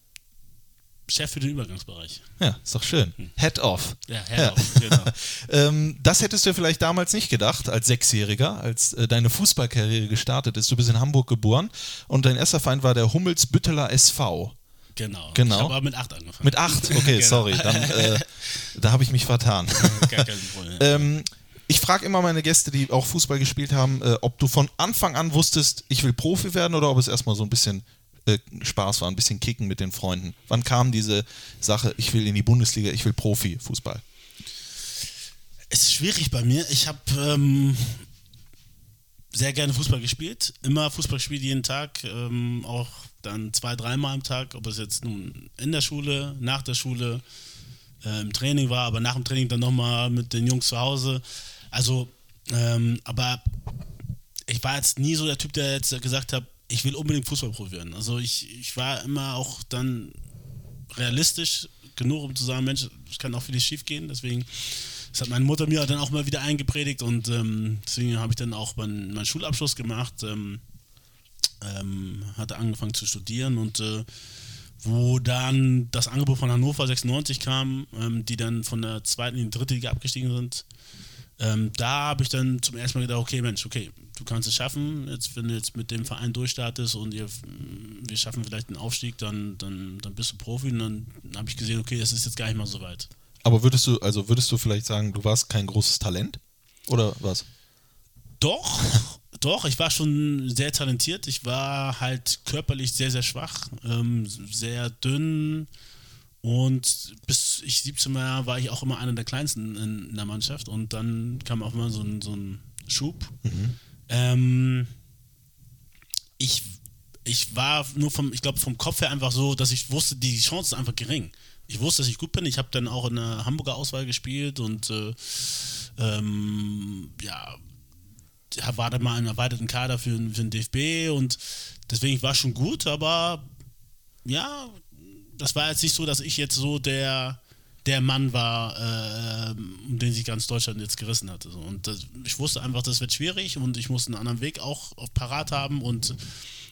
Chef für den Übergangsbereich. Ja, ist doch schön. Head off. Ja, Herr, genau. Ähm, das hättest du vielleicht damals nicht gedacht, als Sechsjähriger, als äh, deine Fußballkarriere gestartet ist. Du bist in Hamburg geboren und dein erster Feind war der Hummelsbütteler SV. Genau. Genau. Ich habe aber mit acht angefangen. Mit acht? Okay, Genau. sorry, dann, äh, da habe ich mich vertan. Gar kein Problem. ähm, ich frage immer meine Gäste, die auch Fußball gespielt haben, äh, ob du von Anfang an wusstest, ich will Profi werden oder ob es erstmal so ein bisschen äh, Spaß war, ein bisschen Kicken mit den Freunden. Wann kam diese Sache, ich will in die Bundesliga, ich will Profi-Fußball? Es ist schwierig bei mir. Ich habe ähm, sehr gerne Fußball gespielt. Immer Fußball gespielt, jeden Tag. Ähm, auch dann zwei, dreimal am Tag. Ob es jetzt nun in der Schule, nach der Schule, äh, im Training war, aber nach dem Training dann nochmal mit den Jungs zu Hause. Also, ähm, aber ich war jetzt nie so der Typ, der jetzt gesagt hat, ich will unbedingt Fußballprofi werden. Also ich, ich war immer auch dann realistisch genug, um zu sagen, Mensch, es kann auch vieles schief gehen. Deswegen, das hat meine Mutter mir dann auch mal wieder eingepredigt und ähm, deswegen habe ich dann auch meinen, meinen Schulabschluss gemacht, ähm, ähm, hatte angefangen zu studieren und äh, wo dann das Angebot von Hannover 96 kam, ähm, die dann von der zweiten in die dritte Liga abgestiegen sind, ähm, da habe ich dann zum ersten Mal gedacht, okay, Mensch, okay, du kannst es schaffen. Jetzt, wenn du jetzt mit dem Verein durchstartest und ihr, wir schaffen vielleicht einen Aufstieg, dann, dann, dann bist du Profi. Und dann habe ich gesehen, okay, es ist jetzt gar nicht mal so weit. Aber würdest du, also würdest du vielleicht sagen, du warst kein großes Talent? Oder was? Doch, doch, ich war schon sehr talentiert. Ich war halt körperlich sehr, sehr schwach, ähm, sehr dünn. Und bis ich 17 war, war ich auch immer einer der kleinsten in, in der Mannschaft. Und dann kam auch immer so ein, so ein Schub. Ähm, ich, ich war nur vom, ich glaube, vom Kopf her einfach so, dass ich wusste, die Chance ist einfach gering. Ich wusste, dass ich gut bin. Ich habe dann auch in der Hamburger Auswahl gespielt und äh, ähm, ja, war dann mal im erweiterten Kader für, für den DFB und deswegen war schon gut, aber ja, das war jetzt nicht so, dass ich jetzt so der, der Mann war, äh, um den sich ganz Deutschland jetzt gerissen hatte. Und das, ich wusste einfach, das wird schwierig und ich musste einen anderen Weg auch parat haben und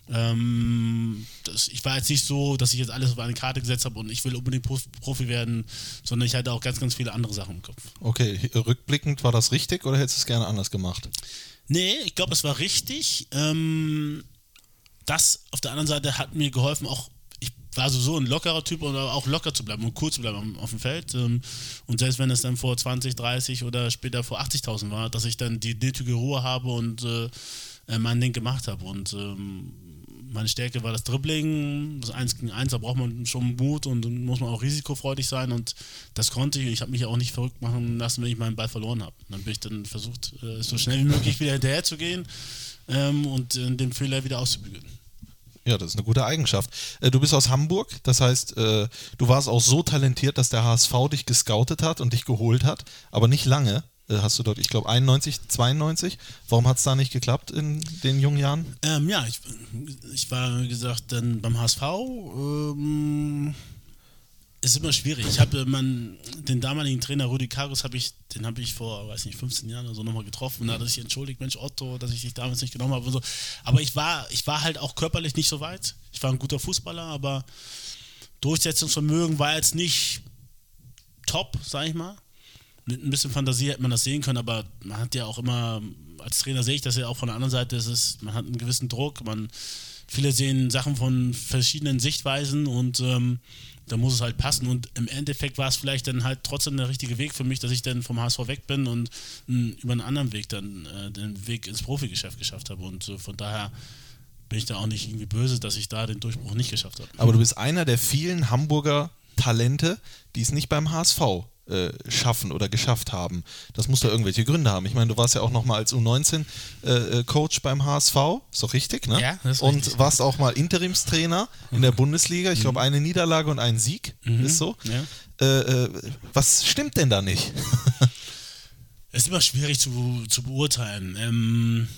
ähm, das, ich war jetzt nicht so, dass ich jetzt alles auf eine Karte gesetzt habe und ich will unbedingt Prof- Profi werden, sondern ich hatte auch ganz, ganz viele andere Sachen im Kopf. Okay, rückblickend war das richtig oder hättest du es gerne anders gemacht? Nee, ich glaube, es war richtig. Ähm, das auf der anderen Seite hat mir geholfen, auch ich war sowieso ein lockerer Typ oder auch locker zu bleiben und cool zu bleiben auf, auf dem Feld. Ähm, und selbst wenn es dann vor 20, 30 oder später vor 80.000 war, dass ich dann die nötige Ruhe habe und äh, äh, mein Ding gemacht habe. Und ähm, meine Stärke war das Dribbling, das 1 gegen 1, da braucht man schon Mut und muss man auch risikofreudig sein und das konnte ich. Ich habe mich auch nicht verrückt machen lassen, wenn ich meinen Ball verloren habe. Dann bin ich dann versucht, äh, so schnell wie möglich wieder hinterher zu gehen ähm, und äh, den Fehler wieder auszubügeln. Ja, das ist eine gute Eigenschaft. Äh, Du bist aus Hamburg, das heißt, du warst auch so talentiert, dass der HSV dich gescoutet hat und dich geholt hat, aber nicht lange. Äh, Hast du dort, ich glaube, 91, 92. Warum hat es da nicht geklappt in den jungen Jahren? Ähm, ja, ich, ich war, wie gesagt, dann beim HSV. Ähm, ist immer schwierig. Ich habe man, den damaligen Trainer Rudi Karus habe ich, den habe ich vor, weiß nicht, 15 Jahren oder so nochmal getroffen und da hat er sich entschuldigt, Mensch Otto, dass ich dich damals nicht genommen habe so. Aber ich war, ich war halt auch körperlich nicht so weit. Ich war ein guter Fußballer, aber Durchsetzungsvermögen war jetzt nicht top, sag ich mal. Mit ein bisschen Fantasie hätte man das sehen können, aber man hat ja auch immer, als Trainer sehe ich das ja auch von der anderen Seite, es ist, man hat einen gewissen Druck, man, viele sehen Sachen von verschiedenen Sichtweisen und ähm, da muss es halt passen. Und im Endeffekt war es vielleicht dann halt trotzdem der richtige Weg für mich, dass ich dann vom HSV weg bin und mh, über einen anderen Weg dann äh, den Weg ins Profigeschäft geschafft habe. Und äh, von daher bin ich da auch nicht irgendwie böse, dass ich da den Durchbruch nicht geschafft habe. Aber du bist einer der vielen Hamburger Talente, die es nicht beim HSV äh, schaffen oder geschafft haben. Das muss da irgendwelche Gründe haben. Ich meine, du warst ja auch noch mal als U19-Coach beim HSV, ist doch richtig, ne? Ja, das ist Und richtig. warst auch mal Interimstrainer in der Bundesliga. Ich glaube, eine Niederlage und ein Sieg ist so. Ja. Äh, äh, was stimmt denn da nicht? Es ist immer schwierig zu, zu beurteilen. Ähm,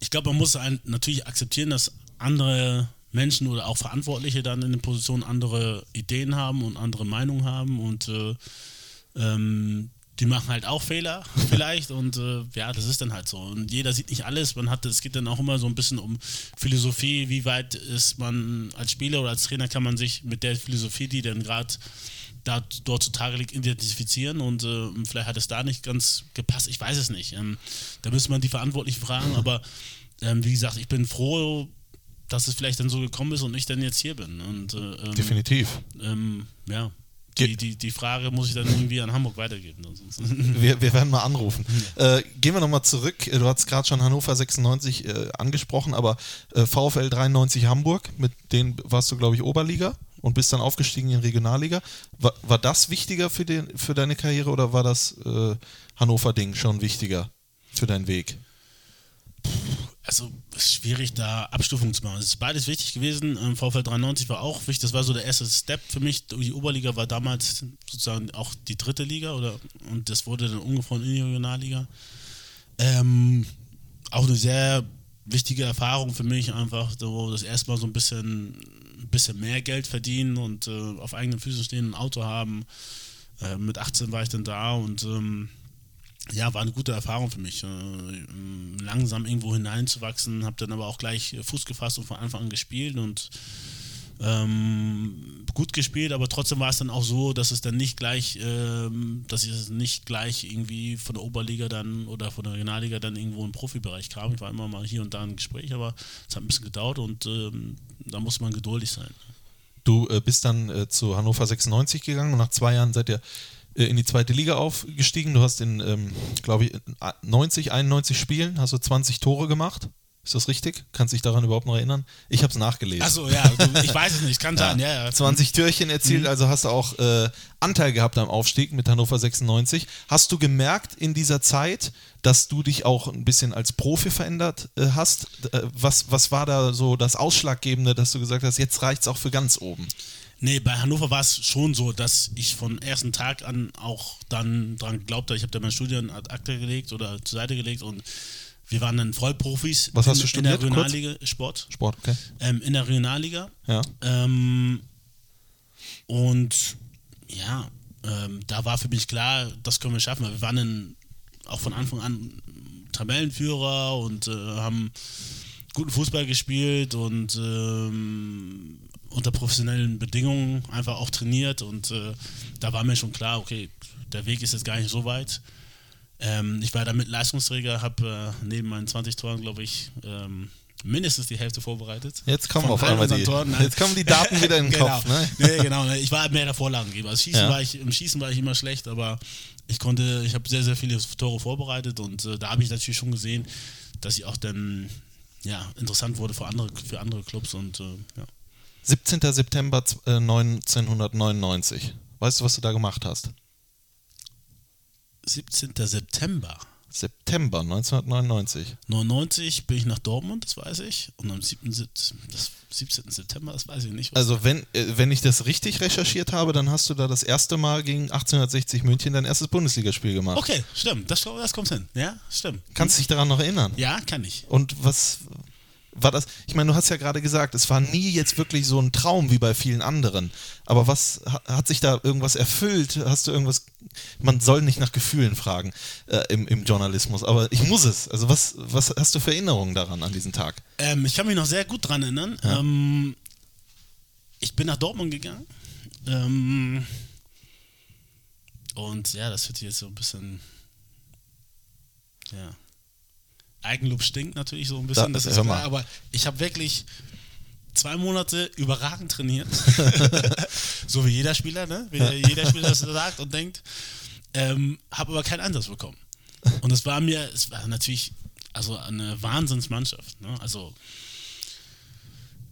ich glaube, man muss ein, natürlich akzeptieren, dass andere Menschen oder auch Verantwortliche dann in den Positionen andere Ideen haben und andere Meinungen haben und äh, ähm, die machen halt auch Fehler vielleicht und äh, ja, das ist dann halt so. Und jeder sieht nicht alles. Man hat, es geht dann auch immer so ein bisschen um Philosophie, wie weit ist man als Spieler oder als Trainer kann man sich mit der Philosophie, die dann gerade da, dort zutage liegt, identifizieren und äh, vielleicht hat es da nicht ganz gepasst. Ich weiß es nicht. Ähm, da müsste man die Verantwortlichen fragen, aber ähm, wie gesagt, ich bin froh, dass es vielleicht dann so gekommen ist und ich dann jetzt hier bin. Und äh, ähm, Definitiv. ähm, ja. Die, die, die Frage muss ich dann irgendwie an Hamburg weitergeben. Wir, wir werden mal anrufen. Äh, gehen wir nochmal zurück. Du hast gerade schon Hannover 96 äh, angesprochen, aber äh, VfL 93 Hamburg, mit denen warst du, glaube ich, Oberliga und bist dann aufgestiegen in Regionalliga. War, war das wichtiger für, den, für deine Karriere oder war das äh, Hannover-Ding schon wichtiger für deinen Weg? Also ist schwierig, da Abstufungen zu machen. Es ist beides wichtig gewesen. Ähm, VfL 93 war auch wichtig. Das war so der erste Step für mich. Die Oberliga war damals sozusagen auch die dritte Liga oder und das wurde dann umgefahren in die Regionalliga. Ähm, auch eine sehr wichtige Erfahrung für mich, einfach so das erste Mal so ein bisschen, ein bisschen mehr Geld verdienen und äh, auf eigenen Füßen stehen, ein Auto haben. Äh, mit 18 war ich dann da und ähm, ja, war eine gute Erfahrung für mich, äh, langsam irgendwo hineinzuwachsen, habe dann aber auch gleich äh, Fuß gefasst und von Anfang an gespielt und ähm, gut gespielt, aber trotzdem war es dann auch so, dass es dann nicht gleich, ähm, dass es nicht gleich irgendwie von der Oberliga dann oder von der Regionalliga dann irgendwo im Profibereich kam. Ich war immer mal hier und da im Gespräch, aber es hat ein bisschen gedauert und ähm, da muss man geduldig sein. Du äh, bist dann äh, zu Hannover 96 gegangen und nach zwei Jahren seid ihr in die zweite Liga aufgestiegen. Du hast in, ähm, glaube ich, 90, 91 Spielen, hast du 20 Tore gemacht. Ist das richtig? Kannst du dich daran überhaupt noch erinnern? Ich habe es nachgelesen. Achso, ja, du, ich weiß es nicht, kann sein, ja, ja. 20 Türchen erzielt, Mhm. also hast du auch äh, Anteil gehabt am Aufstieg mit Hannover 96. Hast du gemerkt in dieser Zeit, dass du dich auch ein bisschen als Profi verändert äh, hast? Äh, was, was war da so das Ausschlaggebende, dass du gesagt hast, jetzt reicht es auch für ganz oben? Nee, bei Hannover war es schon so, dass ich von ersten Tag an auch dann dran geglaubt habe, ich habe da mein Studium ad acta gelegt oder zur Seite gelegt und wir waren dann Vollprofis Was hast in, du studiert, in der kurz? Regionalliga Sport. Sport, okay. Ähm, in der Regionalliga. Ja. Ähm, und ja, ähm, da war für mich klar, das können wir schaffen, weil wir waren dann auch von Anfang an Tabellenführer und äh, haben guten Fußball gespielt und ähm, unter professionellen Bedingungen einfach auch trainiert und äh, da war mir schon klar, okay, der Weg ist jetzt gar nicht so weit. Ähm, ich war damit Leistungsträger, habe äh, neben meinen 20 Toren, glaube ich, ähm, mindestens die Hälfte vorbereitet. Jetzt kommen auf einmal die, Toren, jetzt kommen die Daten wieder in den genau. Kopf. Ne? Nee, genau. ne. Ich war mehr der Vorlagengeber. Also Schießen Ja. war ich, Im Schießen war ich immer schlecht, aber ich konnte, ich habe sehr, sehr viele Tore vorbereitet und äh, da habe ich natürlich schon gesehen, dass ich auch dann ja, interessant wurde für andere, für andere Clubs und äh, ja. 17. September z- äh, 1999. Weißt du, was du da gemacht hast? 17. September September 1999. 99 bin ich nach Dortmund, das weiß ich. Und am 7. Sep- das 17. September, das weiß ich nicht. Also wenn, äh, wenn ich das richtig recherchiert habe, dann hast du da das erste Mal gegen 1860 München dein erstes Bundesligaspiel gemacht. okay, stimmt, das, das kommt hin. Ja, stimmt. Kannst du dich daran noch erinnern? Ja, kann ich. Und was war das? Ich meine, du hast ja gerade gesagt, es war nie jetzt wirklich so ein Traum wie bei vielen anderen. Aber was ha- hat sich da irgendwas erfüllt? Hast du irgendwas? Man soll nicht nach Gefühlen fragen äh, im, im Journalismus, aber ich muss es. Also was, was hast du für Erinnerungen daran an diesen Tag? Ähm, ich kann mich noch sehr gut dran erinnern. Ja. Ähm, ich bin nach Dortmund gegangen. Ähm, und ja, das wird jetzt so ein bisschen. Ja. Eigenlob stinkt natürlich so ein bisschen, Da- das ist klar, aber ich habe wirklich zwei Monate überragend trainiert. so wie jeder Spieler, ne? Wie jeder Spieler das sagt und denkt. Ähm, habe aber keinen Einsatz bekommen. Und es war mir, es war natürlich also eine Wahnsinnsmannschaft. Ne? Also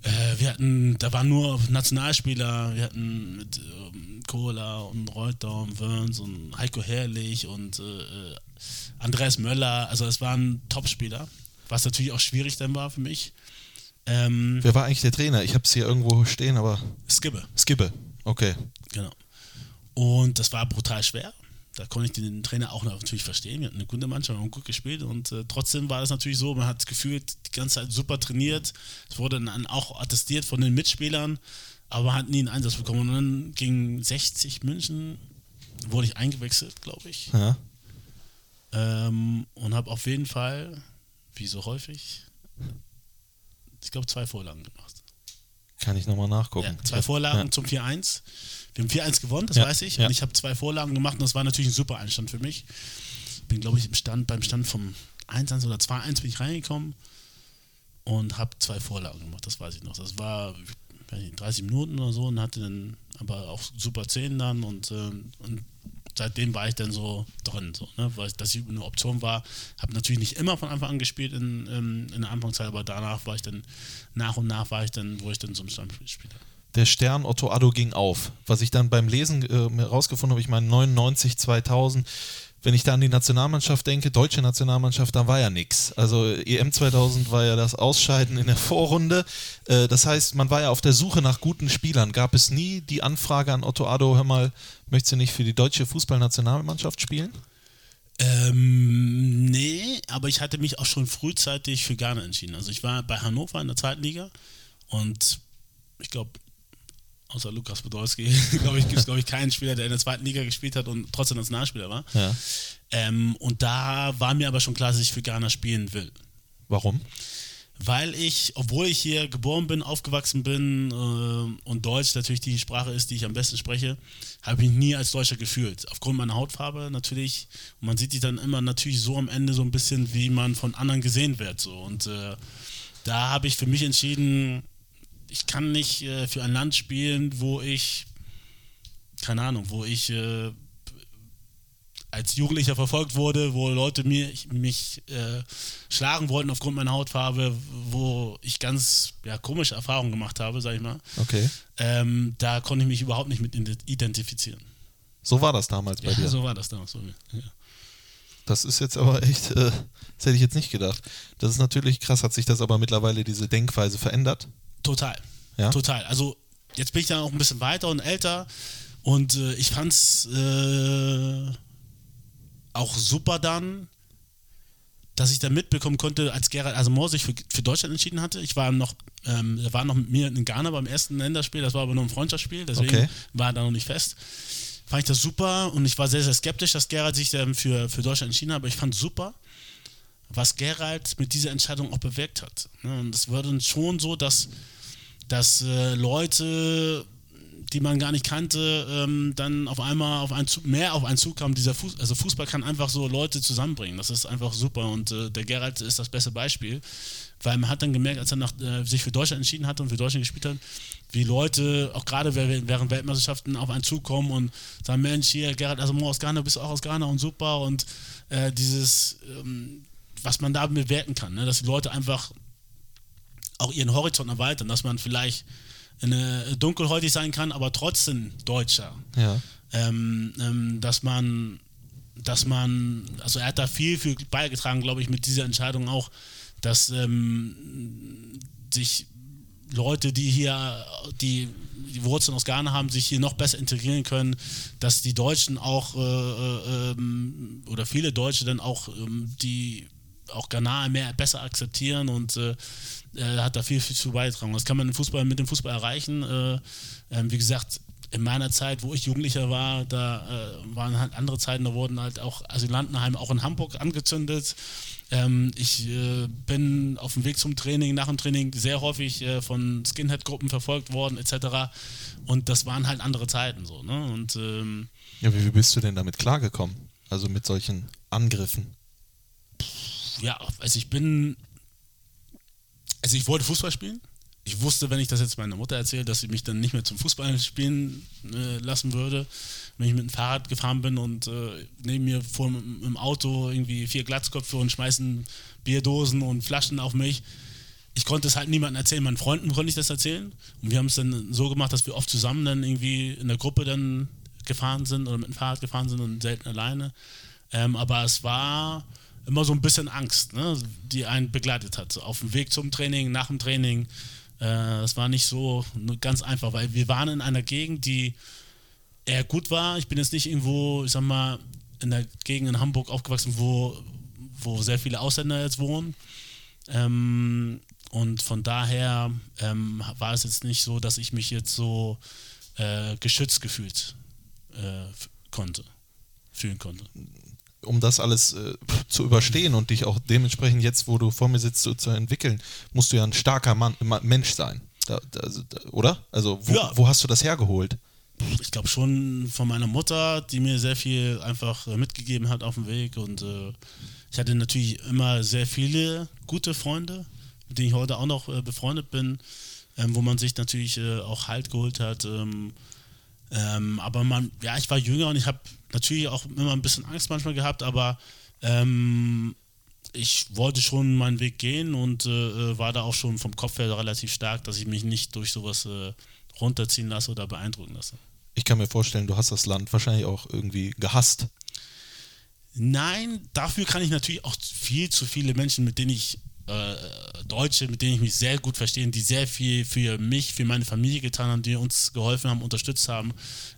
äh, wir hatten, da waren nur Nationalspieler, wir hatten mit ähm, Kohler und Reuter und Wörns und Heiko Herrlich und äh, äh, Andreas Möller, also es waren Topspieler, was natürlich auch schwierig dann war für mich. Ähm, Wer war eigentlich der Trainer? Ich habe es hier irgendwo stehen, aber Skibbe, Skibbe. Okay. genau. Und das war brutal schwer. Da konnte ich den Trainer auch natürlich verstehen. Wir hatten eine gute Mannschaft, wir haben gut gespielt und äh, trotzdem war das natürlich so, man hat gefühlt die ganze Zeit super trainiert. Es wurde dann auch attestiert von den Mitspielern, aber man hat nie einen Einsatz bekommen. Und dann gegen 60 München wurde ich eingewechselt, glaube ich. Ja. Ähm, und habe auf jeden Fall, wie so häufig, ich glaube, zwei Vorlagen gemacht. Kann ich nochmal nachgucken. Ja, zwei Vorlagen Ja. zum 4-1. Wir haben 4-1 gewonnen, das Ja, weiß ich. ja. Und ich habe zwei Vorlagen gemacht und das war natürlich ein super Einstand für mich. Bin, glaube ich, im Stand, beim Stand vom 1-1 oder 2-1 bin ich reingekommen und habe zwei Vorlagen gemacht, das weiß ich noch. Das war nicht, 30 Minuten oder so und hatte dann aber auch super 10 dann und, ähm, und seitdem war ich dann so drin, so, ne? weil das eine Option war. Habe natürlich nicht immer von Anfang an gespielt in, ähm, in der Anfangszeit, aber danach war ich dann, nach und nach war ich dann, wo ich dann zum Stammspieler. Der Stern Otto Addo ging auf. Was ich dann beim Lesen äh, herausgefunden habe, ich meine 99, 2000, wenn ich da an die Nationalmannschaft denke, deutsche Nationalmannschaft, da war ja nichts. Also EM 2000 war ja das Ausscheiden in der Vorrunde. Äh, das heißt, man war ja auf der Suche nach guten Spielern. Gab es nie die Anfrage an Otto Addo, hör mal, möchtest du nicht für die deutsche Fußballnationalmannschaft spielen? Ähm, nee, aber ich hatte mich auch schon frühzeitig für Ghana entschieden. Also ich war bei Hannover in der zweiten Liga und ich glaube, außer Lukas Podolski, glaube ich, gibt es, glaube ich, keinen Spieler, der in der zweiten Liga gespielt hat und trotzdem Nationalspieler war. Ja. Ähm, und da war mir aber schon klar, dass ich für Ghana spielen will. Warum? weil ich, obwohl ich hier geboren bin, aufgewachsen bin äh, und Deutsch natürlich die Sprache ist, die ich am besten spreche, habe ich mich nie als Deutscher gefühlt. Aufgrund meiner Hautfarbe natürlich. Und man sieht sich dann immer natürlich so am Ende so ein bisschen, wie man von anderen gesehen wird. So. Und äh, da habe ich für mich entschieden, ich kann nicht äh, für ein Land spielen, wo ich, keine Ahnung, wo ich äh, als Jugendlicher verfolgt wurde, wo Leute mir, mich äh, schlagen wollten aufgrund meiner Hautfarbe, wo ich ganz ja, komische Erfahrungen gemacht habe, sag ich mal. Okay. Ähm, da konnte ich mich überhaupt nicht mit identifizieren. So war das damals bei ja, dir. so war das damals bei mir. Ja. Das ist jetzt aber echt, äh, das hätte ich jetzt nicht gedacht. Das ist natürlich krass, hat sich das aber mittlerweile diese Denkweise verändert? Total. Ja? Total. Also jetzt bin ich dann auch ein bisschen weiter und älter und äh, ich fand's äh, auch super dann, dass ich da mitbekommen konnte, als Gerald Asamoah sich für, für Deutschland entschieden hatte. Ich war noch, ähm, er war noch mit mir in Ghana beim ersten Länderspiel, das war aber nur ein Freundschaftsspiel, deswegen Okay. war er da noch nicht fest. Fand ich das super und ich war sehr, sehr skeptisch, dass Gerald sich dann für, für Deutschland entschieden hat, aber ich fand super, was Gerald mit dieser Entscheidung auch bewirkt hat. Ne, Und es war schon so, dass, dass äh, Leute, die man gar nicht kannte, ähm, dann auf einmal auf einen Zug, mehr auf einen Zug kamen. Dieser Fuß, also Fußball kann einfach so Leute zusammenbringen. Das ist einfach super und äh, der Gerald ist das beste Beispiel, weil man hat dann gemerkt, als er nach, äh, sich für Deutschland entschieden hat und für Deutschland gespielt hat, wie Leute, auch gerade während Weltmeisterschaften, auf einen Zug kommen und sagen, Mensch, hier, Gerald Asamoah aus Ghana, bist du auch aus Ghana und super und äh, dieses, ähm, was man da bewerten kann, ne? dass die Leute einfach auch ihren Horizont erweitern, dass man vielleicht eine, dunkelhäutig sein kann, aber trotzdem Deutscher. Ja. Ähm, ähm, dass man, dass man, also er hat da viel, viel beigetragen, glaube ich, mit dieser Entscheidung auch, dass ähm, sich Leute, die hier die, die Wurzeln aus Ghana haben, sich hier noch besser integrieren können, dass die Deutschen auch äh, äh, ähm, oder viele Deutsche dann auch ähm, die auch Ghana mehr besser akzeptieren und äh, er hat da viel, viel zu beitragen. Das kann man im Fußball, mit dem Fußball erreichen. Äh, ähm, wie gesagt, in meiner Zeit, wo ich Jugendlicher war, da äh, waren halt andere Zeiten, da wurden halt auch Asylantenheime auch in Hamburg angezündet. Ähm, ich äh, bin auf dem Weg zum Training, nach dem Training sehr häufig äh, von Skinhead-Gruppen verfolgt worden, etc. Und das waren halt andere Zeiten so. Ne? Und ähm, ja wie, wie bist du denn damit klargekommen? Also mit solchen Angriffen? Ja, also ich bin. Also ich wollte Fußball spielen. Ich wusste, wenn ich das jetzt meiner Mutter erzähle, dass sie mich dann nicht mehr zum Fußball spielen äh, lassen würde. Wenn ich mit dem Fahrrad gefahren bin und äh, neben mir vor im Auto irgendwie vier Glatzköpfe und schmeißen Bierdosen und Flaschen auf mich. Ich konnte es halt niemandem erzählen, meinen Freunden konnte ich das erzählen. Und wir haben es dann so gemacht, dass wir oft zusammen dann irgendwie in der Gruppe dann gefahren sind oder mit dem Fahrrad gefahren sind und selten alleine. Ähm, aber es war immer so ein bisschen Angst, ne, die einen begleitet hat. Auf dem Weg zum Training, nach dem Training. Äh, das war nicht so nur ganz einfach, weil wir waren in einer Gegend, die eher gut war. Ich bin jetzt nicht irgendwo, ich sag mal, in der Gegend in Hamburg aufgewachsen, wo, wo sehr viele Ausländer jetzt wohnen. Ähm, und von daher ähm, war es jetzt nicht so, dass ich mich jetzt so äh, geschützt gefühlt äh, konnte, fühlen konnte. Um das alles äh, zu überstehen und dich auch dementsprechend jetzt, wo du vor mir sitzt, so zu entwickeln, musst du ja ein starker Mann, Ma- Mensch sein. Da, da, also, da, oder? Also, wo, Ja. wo hast du das hergeholt? ich glaube schon von meiner Mutter, die mir sehr viel einfach äh, mitgegeben hat auf dem Weg. Und äh, ich hatte natürlich immer sehr viele gute Freunde, mit denen ich heute auch noch äh, befreundet bin, ähm, wo man sich natürlich äh, auch Halt geholt hat. Ähm, ähm, aber man, ja, ich war jünger und ich habe natürlich auch immer ein bisschen Angst manchmal gehabt, aber ähm, ich wollte schon meinen Weg gehen und äh, äh, war da auch schon vom Kopf her relativ stark, dass ich mich nicht durch sowas äh, runterziehen lasse oder beeindrucken lasse. Ich kann mir vorstellen, du hast das Land wahrscheinlich auch irgendwie gehasst. Nein, dafür kann ich natürlich auch viel zu viele Menschen, mit denen ich äh, Deutsche, mit denen ich mich sehr gut verstehe, die sehr viel für mich, für meine Familie getan haben, die uns geholfen haben, unterstützt haben.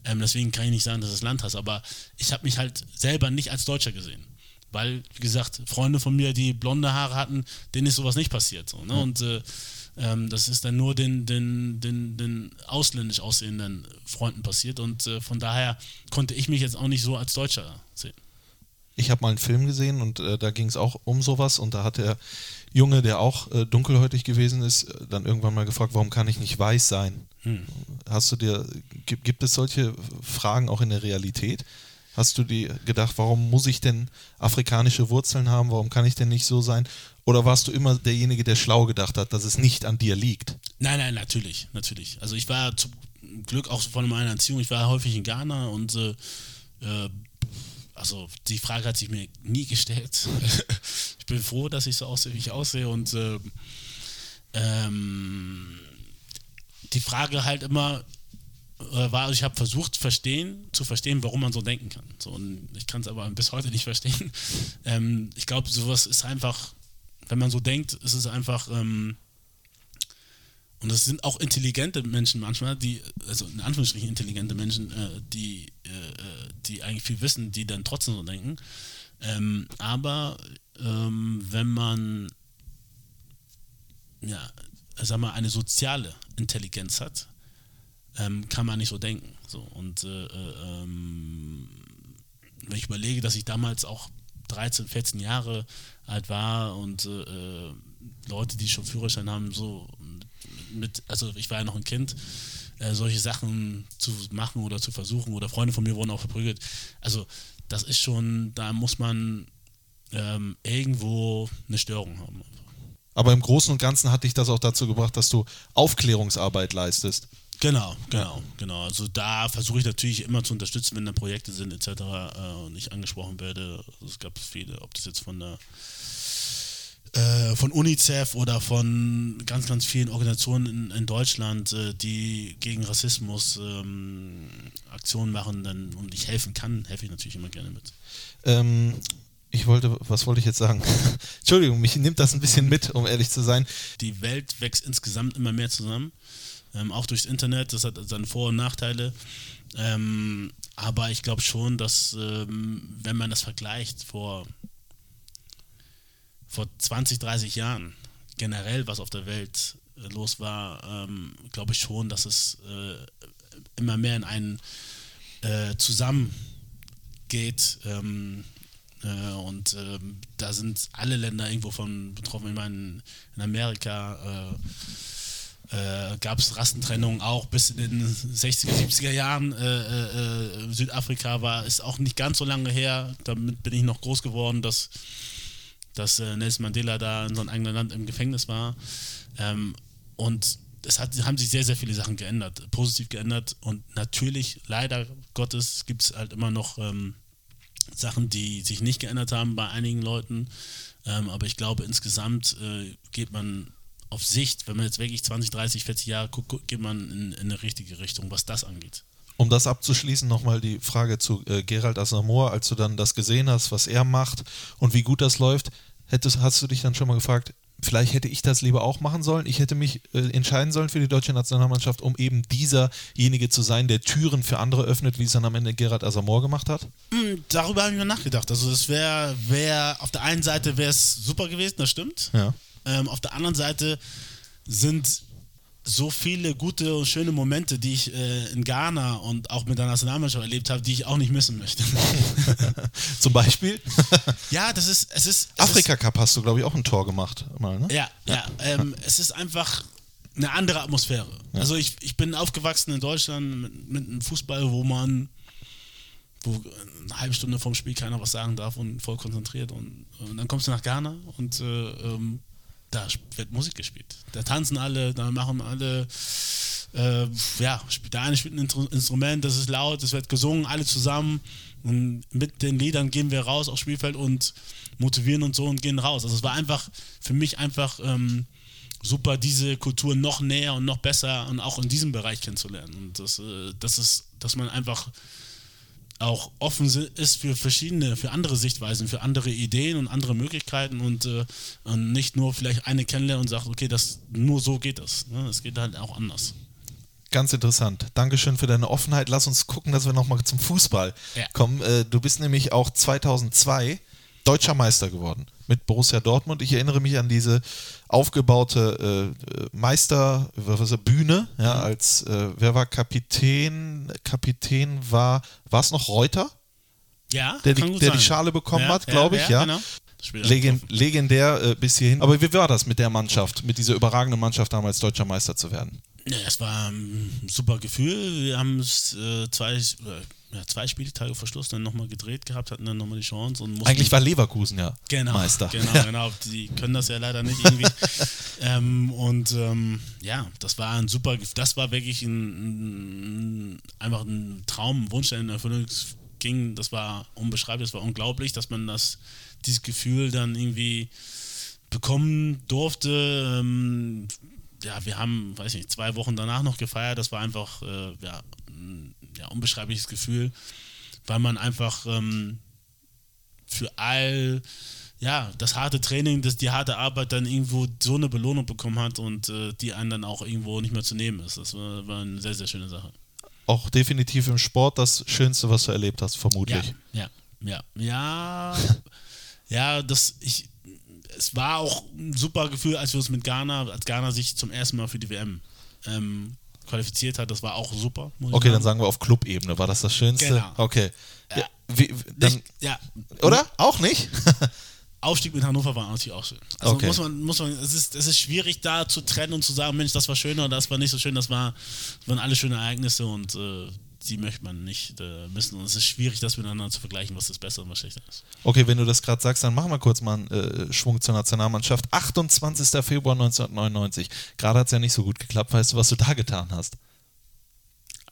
Ähm, deswegen kann ich nicht sagen, dass es Land hast, aber ich habe mich halt selber nicht als Deutscher gesehen. Weil, wie gesagt, Freunde von mir, die blonde Haare hatten, denen ist sowas nicht passiert. So, ne? Und äh, ähm, das ist dann nur den, den, den, den ausländisch aussehenden Freunden passiert. Und äh, von daher konnte ich mich jetzt auch nicht so als Deutscher sehen. Ich habe mal einen Film gesehen und äh, da ging es auch um sowas und da hat der Junge, der auch äh, dunkelhäutig gewesen ist, äh, dann irgendwann mal gefragt, warum kann ich nicht weiß sein? Hast du dir, gibt, gibt es solche Fragen auch in der Realität? Hast du dir gedacht, warum muss ich denn afrikanische Wurzeln haben? Warum kann ich denn nicht so sein? Oder warst du immer derjenige, der schlau gedacht hat, dass es nicht an dir liegt? Nein, nein, natürlich, natürlich. Also ich war zum Glück auch von meiner Erziehung, ich war häufig in Ghana und äh, äh, also die Frage hat sich mir nie gestellt. ich bin froh, dass ich so aussehe, wie ich aussehe und äh, ähm, die Frage halt immer äh, war, also ich habe versucht verstehen, zu verstehen, warum man so denken kann. So, und ich kann es aber bis heute nicht verstehen. Ähm, ich glaube, sowas ist einfach, wenn man so denkt, ist es einfach ähm, und es sind auch intelligente Menschen manchmal, die, also in Anführungsstrichen intelligente Menschen, äh, die, äh, die eigentlich viel wissen, die dann trotzdem so denken. Ähm, aber ähm, wenn man, ja, sag mal, eine soziale Intelligenz hat, ähm, kann man nicht so denken. So, und äh, äh, ähm, wenn ich überlege, dass ich damals auch 13, 14 Jahre alt war und äh, äh, Leute, die schon Führerschein haben, so mit, also ich war ja noch ein Kind, äh, solche Sachen zu machen oder zu versuchen oder Freunde von mir wurden auch verprügelt. Also das ist schon, da muss man ähm, irgendwo eine Störung haben. Aber im Großen und Ganzen hat dich das auch dazu gebracht, dass du Aufklärungsarbeit leistest. Genau, genau, genau. Also da versuche ich natürlich immer zu unterstützen, wenn da Projekte sind etc. Äh, und ich angesprochen werde. Also es gab viele, ob das jetzt von der äh, von UNICEF oder von ganz, ganz vielen Organisationen in, in Deutschland, äh, die gegen Rassismus ähm, Aktionen machen dann, und ich helfen kann, helfe ich natürlich immer gerne mit. Ähm, ich wollte, was wollte ich jetzt sagen? Entschuldigung, mich nimmt das ein bisschen mit, um ehrlich zu sein. Die Welt wächst insgesamt immer mehr zusammen, ähm, auch durchs Internet, das hat seine Vor- und Nachteile. Ähm, aber ich glaube schon, dass ähm, wenn man das vergleicht vor vor 20, 30 Jahren generell, was auf der Welt äh, los war, ähm, glaube ich schon, dass es äh, immer mehr in einen äh, zusammengeht. Ähm, äh, und ähm, da sind alle Länder irgendwo von betroffen. Ich meine, in Amerika äh, äh, gab es Rassentrennung auch bis in den 60er, 70er Jahren. Südafrika war, ist auch nicht ganz so lange her. Damit bin ich noch groß geworden, dass dass äh, Nelson Mandela da in seinem eigenen Land im Gefängnis war. Ähm, und es hat, haben sich sehr, sehr viele Sachen geändert, positiv geändert. Und natürlich, leider Gottes, gibt es halt immer noch ähm, Sachen, die sich nicht geändert haben bei einigen Leuten. Ähm, aber ich glaube, insgesamt äh, geht man auf Sicht, wenn man jetzt wirklich 20, 30, 40 Jahre guckt, geht man in, in eine richtige Richtung, was das angeht. Um das abzuschließen, nochmal die Frage zu äh, Gerald Asamoah, als du dann das gesehen hast, was er macht und wie gut das läuft, hättest, hast du dich dann schon mal gefragt, vielleicht hätte ich das lieber auch machen sollen. Ich hätte mich äh, entscheiden sollen für die deutsche Nationalmannschaft, um eben dieserjenige zu sein, der Türen für andere öffnet, wie es dann am Ende Gerald Asamoah gemacht hat? Mm, darüber habe ich mir nachgedacht. Also es wäre, wär, auf der einen Seite wäre es super gewesen, das stimmt. Ja. Ähm, auf der anderen Seite sind so viele gute und schöne Momente, die ich äh, in Ghana und auch mit der Nationalmannschaft erlebt habe, die ich auch nicht missen möchte. Zum Beispiel? ja, das ist, es ist. Es Afrika Cup hast du, glaube ich, auch ein Tor gemacht. Mal, ne? Ja, ja. Ähm, es ist einfach eine andere Atmosphäre. Ja. Also ich, ich bin aufgewachsen in Deutschland mit, mit einem Fußball, wo man wo eine halbe Stunde vorm Spiel keiner was sagen darf und voll konzentriert. Und, und dann kommst du nach Ghana und äh, ähm, da wird Musik gespielt. Da tanzen alle, da machen alle, äh, ja, der eine spielt ein Instrument, das ist laut, es wird gesungen, alle zusammen. Und mit den Liedern gehen wir raus aufs Spielfeld und motivieren uns so und gehen raus. Also es war einfach für mich einfach ähm, super, diese Kultur noch näher und noch besser und auch in diesem Bereich kennenzulernen. Und das, äh, das ist, dass man einfach auch offen ist für verschiedene, für andere Sichtweisen, für andere Ideen und andere Möglichkeiten und, äh, und nicht nur vielleicht eine kennenlernen und sagt, okay, das nur so geht das. Ne? Es geht halt auch anders. Ganz interessant. Dankeschön für deine Offenheit. Lass uns gucken, dass wir nochmal zum Fußball ja. kommen. Äh, du bist nämlich auch 2002 deutscher Meister geworden mit Borussia Dortmund. Ich erinnere mich an diese aufgebaute äh, Meister, was Bühne, ja, mhm. als äh, wer war Kapitän? Kapitän war, war es noch Reuter? Ja, der, die, der die. Schale bekommen Ja, hat, glaube ich, ja. Genau. Das Spiel hat Legen, getroffen. legendär äh, bis hierhin. Aber wie war das mit der Mannschaft, mit dieser überragenden Mannschaft damals deutscher Meister zu werden? Ja, es war ein super Gefühl. Wir haben es äh, zwei, äh, ja, zwei Spieltage vor Schluss dann nochmal gedreht gehabt, hatten dann nochmal die Chance und Eigentlich war Leverkusen ja genau, Meister. Genau, Ja. genau. Die können das ja leider nicht irgendwie. ähm, und ähm, ja, das war ein super, das war wirklich ein, ein einfach ein Traum, ein Wunsch, der in Erfüllung ging. Das war unbeschreiblich, das war unglaublich, dass man das, dieses Gefühl dann irgendwie bekommen durfte. Ähm, ja, wir haben, weiß nicht, zwei Wochen danach noch gefeiert. Das war einfach äh, ja, ja, unbeschreibliches Gefühl, weil man einfach ähm, für all ja, das harte Training, das, die harte Arbeit dann irgendwo so eine Belohnung bekommen hat und äh, die einen dann auch irgendwo nicht mehr zu nehmen ist. Das war, war eine sehr, sehr schöne Sache. Auch definitiv im Sport das Schönste, was du erlebt hast, vermutlich. Ja, ja, ja, ja, ja, das, ich, es war auch ein super Gefühl, als wir uns mit Ghana, als Ghana sich zum ersten Mal für die WM ähm, qualifiziert hat, das war auch super. Okay, dann sagen wir auf Clubebene. War das das Schönste? Genau. Okay. Ja, Ja. wie, dann, Nicht, ja, oder? Auch nicht? Aufstieg mit Hannover war natürlich auch schön. Also Okay. muss man, muss man, es ist, es ist schwierig da zu trennen und zu sagen, Mensch, das war schöner, das war nicht so schön, das war, das waren alle schöne Ereignisse und äh, die möchte man nicht äh, missen. Und es ist schwierig, das miteinander zu vergleichen, was das Bessere und was schlechter ist. Okay, wenn du das gerade sagst, dann machen wir kurz mal einen äh, Schwung zur Nationalmannschaft. 28. Februar 1999. Gerade hat es ja nicht so gut geklappt. Weißt du, was du da getan hast?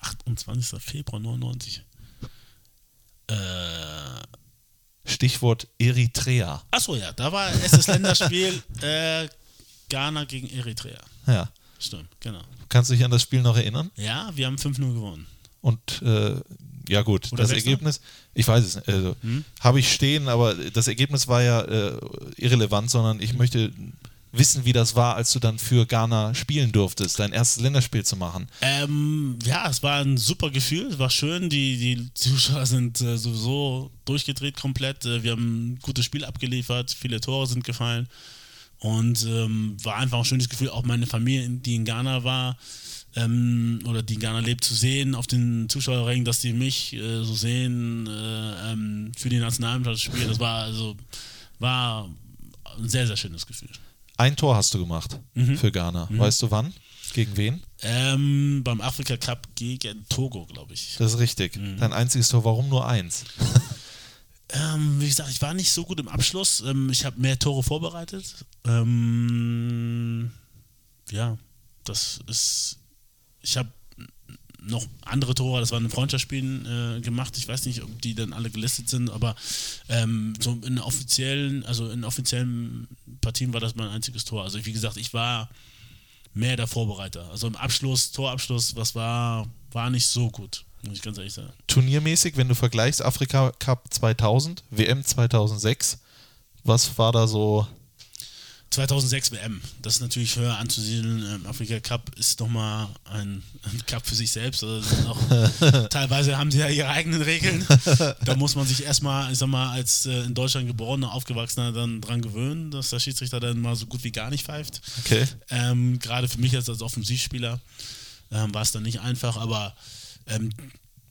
28. Februar 99. Äh, Stichwort Eritrea. achso, ja, da war erstes Länderspiel äh, Ghana gegen Eritrea. Ja. Stimmt, genau. Kannst du dich an das Spiel noch erinnern? Ja, wir haben 5-0 gewonnen. Und äh, ja gut, Oder das Ergebnis, ich weiß es nicht, also, Hm? habe ich stehen, aber das Ergebnis war ja äh, irrelevant, sondern ich möchte wissen, wie das war, als du dann für Ghana spielen durftest, dein erstes Länderspiel zu machen. Ähm, ja, es war ein super Gefühl, es war schön. Die, die Zuschauer sind äh, sowieso durchgedreht komplett. Äh, wir haben ein gutes Spiel abgeliefert, viele Tore sind gefallen. Und ähm, war einfach ein schönes Gefühl, auch meine Familie, die in Ghana war ähm, oder die in Ghana lebt, zu sehen auf den Zuschauerrängen, dass die mich äh, so sehen äh, ähm, für die Nationalmannschaft spielen. Das war also war ein sehr, sehr schönes Gefühl. Ein Tor hast du gemacht Mhm. für Ghana. Weißt du wann? Gegen wen? Ähm, beim Afrika Cup gegen Togo, glaube ich. Das ist richtig. Mhm. Dein einziges Tor, warum nur eins? Ähm, wie gesagt, ich war nicht so gut im Abschluss. Ähm, ich habe mehr Tore vorbereitet. Ähm, ja, das ist. Ich habe noch andere Tore, das waren in Freundschaftsspielen äh, gemacht. Ich weiß nicht, ob die dann alle gelistet sind, aber ähm, so in offiziellen, also in offiziellen Partien war das mein einziges Tor. Also wie gesagt, ich war mehr der Vorbereiter. Also im Abschluss, Torabschluss, was war, war nicht so gut, muss ich ganz ehrlich sagen. Turniermäßig, wenn du vergleichst, Afrika Cup 2000, WM 2006, was war da so? 2006 WM, das ist natürlich höher anzusiedeln. Ähm, Afrika Cup ist nochmal ein, ein Cup für sich selbst. Also auch, teilweise haben sie ja ihre eigenen Regeln. Da muss man sich erstmal, ich sag mal, als äh, in Deutschland geborener, aufgewachsener dann dran gewöhnen, dass der Schiedsrichter dann mal so gut wie gar nicht pfeift. Okay. Ähm, Gerade für mich als, als Offensivspieler ähm, war es dann nicht einfach, aber ähm,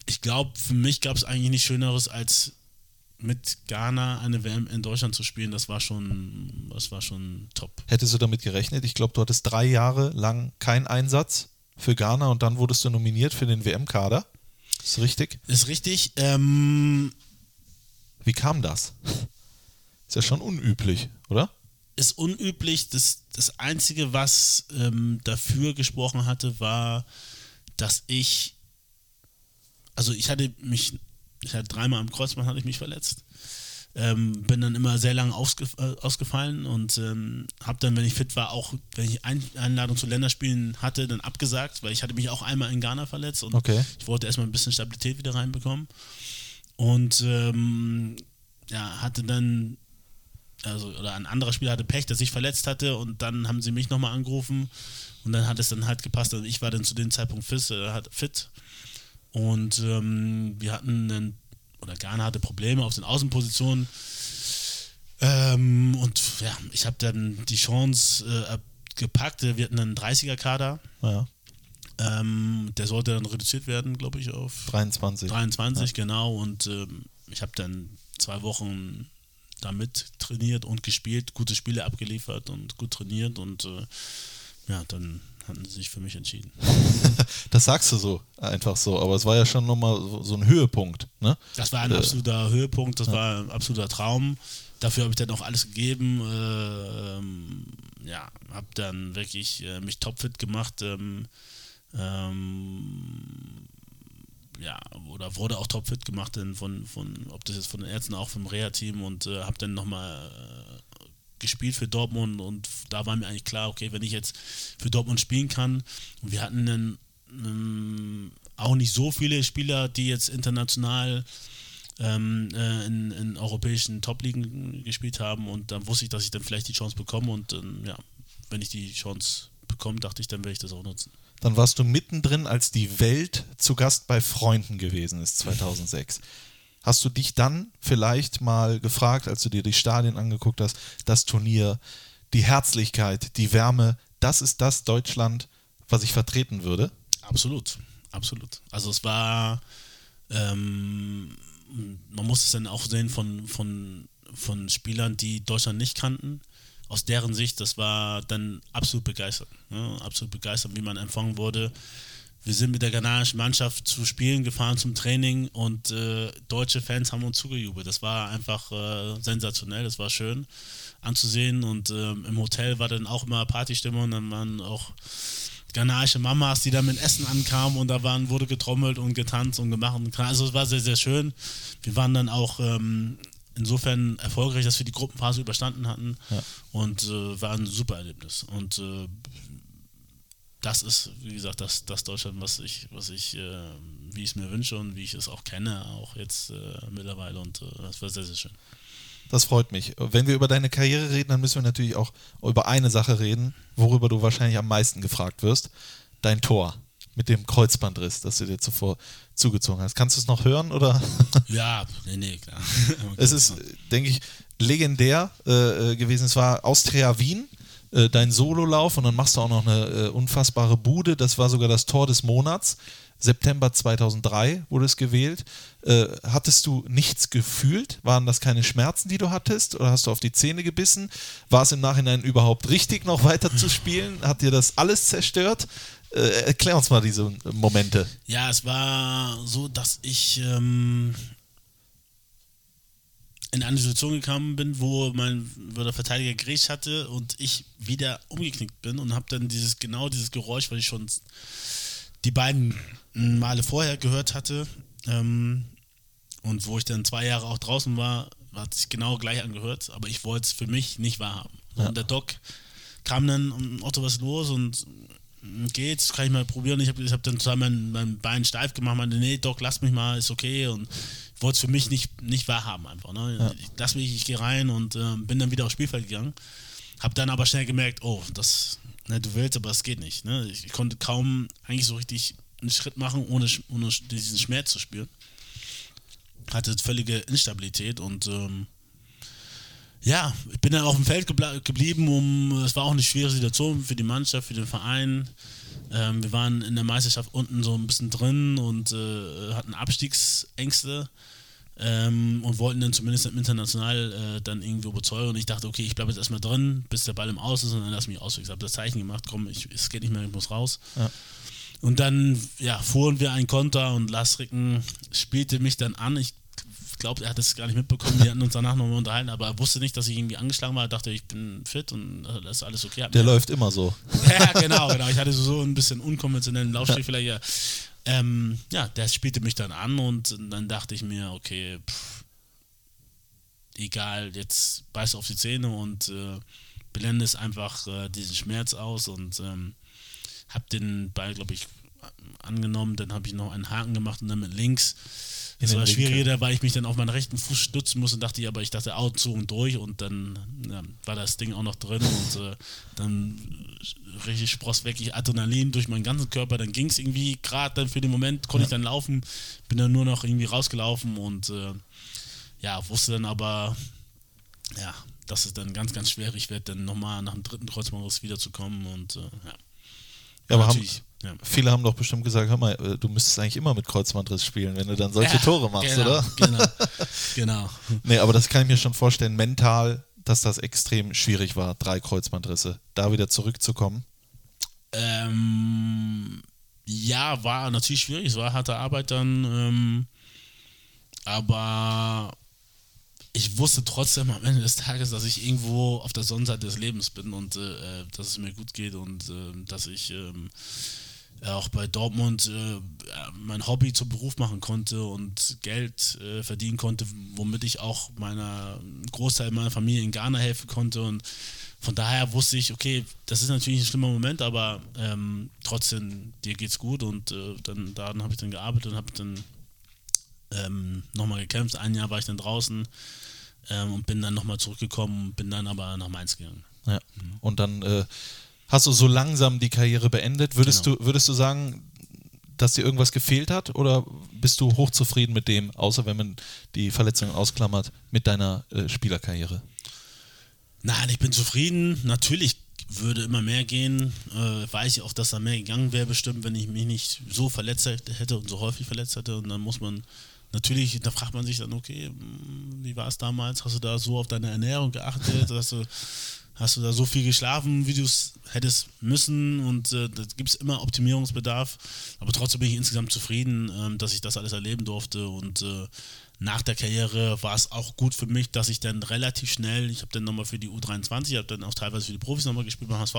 ich glaube, für mich gab es eigentlich nichts Schöneres, als mit Ghana eine WM in Deutschland zu spielen. Das war schon, das war schon top. Hättest du damit gerechnet? Ich glaube, du hattest drei Jahre lang keinen Einsatz für Ghana und dann wurdest du nominiert für den WM-Kader. Ist richtig? Ist richtig. Ähm, Wie kam das? Ist ja schon unüblich, oder? ist unüblich. Das, das Einzige, was ähm, dafür gesprochen hatte, war, dass ich, also ich hatte mich, ich hatte dreimal am Kreuzband hatte ich mich verletzt. Ähm, bin dann immer sehr lange ausge, äh, ausgefallen und ähm, habe dann, wenn ich fit war, auch, wenn ich Ein Einladung zu Länderspielen hatte, dann abgesagt, weil ich hatte mich auch einmal in Ghana verletzt und Okay. ich wollte erstmal ein bisschen Stabilität wieder reinbekommen. Und ähm, ja, hatte dann also oder ein anderer Spieler hatte Pech, der sich verletzt hatte und dann haben sie mich nochmal angerufen und dann hat es dann halt gepasst. Also ich war dann zu dem Zeitpunkt fit, äh, fit und ähm, wir hatten dann, oder Ghana hatte Probleme auf den Außenpositionen ähm, und ja, ich habe dann die Chance äh, gepackt. Wir hatten einen 30er-Kader, Ja. ähm, der sollte dann reduziert werden, glaube ich, auf 23. 23, genau. Und ähm, ich habe dann zwei Wochen damit trainiert und gespielt, gute Spiele abgeliefert und gut trainiert und äh, ja, dann hatten sie sich für mich entschieden. Das sagst du so, einfach so, aber es war ja schon nochmal so, so ein Höhepunkt, ne? Das war ein Äh, absoluter Höhepunkt, das war ein absoluter Traum. Dafür habe ich dann auch alles gegeben. Äh, ähm, ja, habe dann wirklich äh, mich topfit gemacht. Ähm, ähm, ja, oder wurde auch topfit gemacht denn von, von, ob das jetzt von den Ärzten, auch vom Reha-Team und äh, habe dann nochmal äh, gespielt für Dortmund und da war mir eigentlich klar, okay, wenn ich jetzt für Dortmund spielen kann, und wir hatten dann ähm, auch nicht so viele Spieler, die jetzt international ähm, äh, in, in europäischen Top-Ligen gespielt haben und dann wusste ich, dass ich dann vielleicht die Chance bekomme und ähm, ja, wenn ich die Chance bekomme, dachte ich, dann werde ich das auch nutzen. Dann warst du mittendrin, als die Welt zu Gast bei Freunden gewesen ist, 2006. Hast du dich dann vielleicht mal gefragt, als du dir die Stadien angeguckt hast, das Turnier, die Herzlichkeit, die Wärme, das ist das Deutschland, was ich vertreten würde? Absolut, absolut. Also es war, ähm, man muss es dann auch sehen von, von, von Spielern, die Deutschland nicht kannten. Aus deren Sicht, das war dann absolut begeistert. Ne? Absolut begeistert, wie man empfangen wurde. Wir sind mit der ghanaischen Mannschaft zu Spielen gefahren zum Training und äh, deutsche Fans haben uns zugejubelt. Das war einfach äh, sensationell, das war schön anzusehen und ähm, im Hotel war dann auch immer Partystimmung, dann waren auch ghanaische Mamas, die da mit Essen ankamen und da waren, wurde getrommelt und getanzt und gemacht. Und also es war sehr, sehr schön. Wir waren dann auch ähm, insofern erfolgreich, dass wir die Gruppenphase überstanden hatten und äh, war ein super Erlebnis. Und äh, das ist, wie gesagt, das, das Deutschland, was ich, was ich, äh, wie ich es mir wünsche und wie ich es auch kenne, auch jetzt äh, mittlerweile. Und äh, das war sehr, sehr schön. Das freut mich. Wenn wir über deine Karriere reden, dann müssen wir natürlich auch über eine Sache reden, worüber du wahrscheinlich am meisten gefragt wirst. Dein Tor mit dem Kreuzbandriss, das du dir zuvor zugezogen hast. Kannst du es noch hören oder? Ja, nee, nee, klar. Es ist, denke ich, legendär äh, äh, gewesen. Es war Austria Wien, äh, dein Sololauf und dann machst du auch noch eine äh, unfassbare Bude. Das war sogar das Tor des Monats. September 2003 wurde es gewählt. Äh, hattest du nichts gefühlt? Waren das keine Schmerzen, die du hattest? Oder hast du auf die Zähne gebissen? War es im Nachhinein überhaupt richtig, noch weiter zu spielen? Hat dir das alles zerstört? Äh, erklär uns mal diese Momente. Ja, es war so, dass ich ähm, in eine Situation gekommen bin, wo mein wo der Verteidiger gerecht hatte und ich wieder umgeknickt bin und habe dann dieses genau dieses Geräusch, was ich schon die beiden Male vorher gehört hatte ähm, und wo ich dann zwei Jahre auch draußen war, hat sich genau gleich angehört, aber ich wollte es für mich nicht wahrhaben. Und der Doc kam dann, und Otto, was ist los? Und geht's, kann ich mal probieren. Ich habe ich hab dann zwar mein, mein Bein steif gemacht, meinte, nee, Doc, lass mich mal, ist okay. Und ich wollte es für mich nicht, nicht wahrhaben einfach. Ne? Ich, lass mich, ich gehe rein und äh, bin dann wieder aufs Spielfeld gegangen. Habe dann aber schnell gemerkt, oh, das, ne, du willst, aber es geht nicht. Ne? Ich, ich konnte kaum eigentlich so richtig einen Schritt machen, ohne, ohne diesen Schmerz zu spüren. Hatte völlige Instabilität und ähm, ja, ich bin dann auf dem Feld geblieben, um es war auch eine schwere Situation für die Mannschaft, für den Verein. Ähm, wir waren in der Meisterschaft unten so ein bisschen drin und äh, hatten Abstiegsängste ähm, und wollten dann zumindest im international äh, dann irgendwo überzeugen. Und ich dachte, okay, ich bleibe jetzt erstmal drin, bis der Ball im Aus ist und dann lass mich aus. Ich habe das Zeichen gemacht, komm, ich, es geht nicht mehr, ich muss raus. Und dann ja, fuhren wir einen Konter und Lasricken spielte mich dann an. Ich glaube, er hat es gar nicht mitbekommen. Wir hatten uns danach nochmal unterhalten, aber er wusste nicht, dass ich irgendwie angeschlagen war. Er dachte, ich bin fit und äh, das ist alles okay. Hat Der läuft immer so. ja, genau, genau. Ich hatte so ein bisschen unkonventionellen Laufstil vielleicht. Ja. Ähm, ja, der spielte mich dann an und dann dachte ich mir, okay, pff, egal, jetzt beiß auf die Zähne und äh, blendest einfach äh, diesen Schmerz aus und ähm, hab den Ball, glaube ich, angenommen. Dann habe ich noch einen Haken gemacht und dann mit links. Den war Winkel. schwieriger, weil ich mich dann auf meinen rechten Fuß stützen musste und dachte, ja, aber ich dachte Augen zu und durch und dann ja, war das Ding auch noch drin und äh, dann richtig spross wirklich Adrenalin durch meinen ganzen Körper. Dann ging es irgendwie gerade dann für den Moment, konnte ich dann laufen, bin dann nur noch irgendwie rausgelaufen und äh, ja, wusste dann aber, ja, dass es dann ganz, ganz schwierig wird, dann nochmal nach dem dritten Kreuzbandriss wiederzukommen und äh, ja. Ja, aber haben, Ja. Viele haben doch bestimmt gesagt, hör mal, äh, du müsstest eigentlich immer mit Kreuzbandriss spielen, wenn du dann solche Ja, Tore machst, genau, oder? Genau, genau. Nee, aber das kann ich mir schon vorstellen, mental, dass das extrem schwierig war, drei Kreuzbandrisse, da wieder zurückzukommen. Ähm, ja, war natürlich schwierig, es war harte Arbeit dann, ähm, aber ich wusste trotzdem am Ende des Tages, dass ich irgendwo auf der Sonnenseite des Lebens bin und äh, dass es mir gut geht und äh, dass ich ähm, auch bei Dortmund äh, mein Hobby zum Beruf machen konnte und Geld äh, verdienen konnte, womit ich auch meiner Großteil meiner Familie in Ghana helfen konnte und von daher wusste ich, okay, das ist natürlich ein schlimmer Moment, aber ähm, trotzdem, dir geht's gut und äh, dann daran habe ich dann gearbeitet und habe dann ähm, nochmal gekämpft. Ein Jahr war ich dann draußen ähm, und bin dann nochmal zurückgekommen, bin dann aber nach Mainz gegangen. Ja. Und dann äh, hast du so langsam die Karriere beendet. Würdest, Genau. du, würdest du sagen, dass dir irgendwas gefehlt hat oder bist du hochzufrieden mit dem, außer wenn man die Verletzungen ausklammert, mit deiner äh, Spielerkarriere? Nein, ich bin zufrieden. Natürlich würde immer mehr gehen. Äh, weiß ich auch, dass da mehr gegangen wäre, bestimmt, wenn ich mich nicht so verletzt hätte und so häufig verletzt hätte. Und dann muss man natürlich, da fragt man sich dann, okay, mh, wie war es damals? Hast du da so auf deine Ernährung geachtet? Hast du, hast du da so viel geschlafen, wie du es hättest müssen? Und äh, da gibt es immer Optimierungsbedarf. Aber trotzdem bin ich insgesamt zufrieden, ähm, dass ich das alles erleben durfte. Und äh, nach der Karriere war es auch gut für mich, dass ich dann relativ schnell, ich habe dann nochmal für die U23, ich habe dann auch teilweise für die Profis nochmal gespielt beim HSV,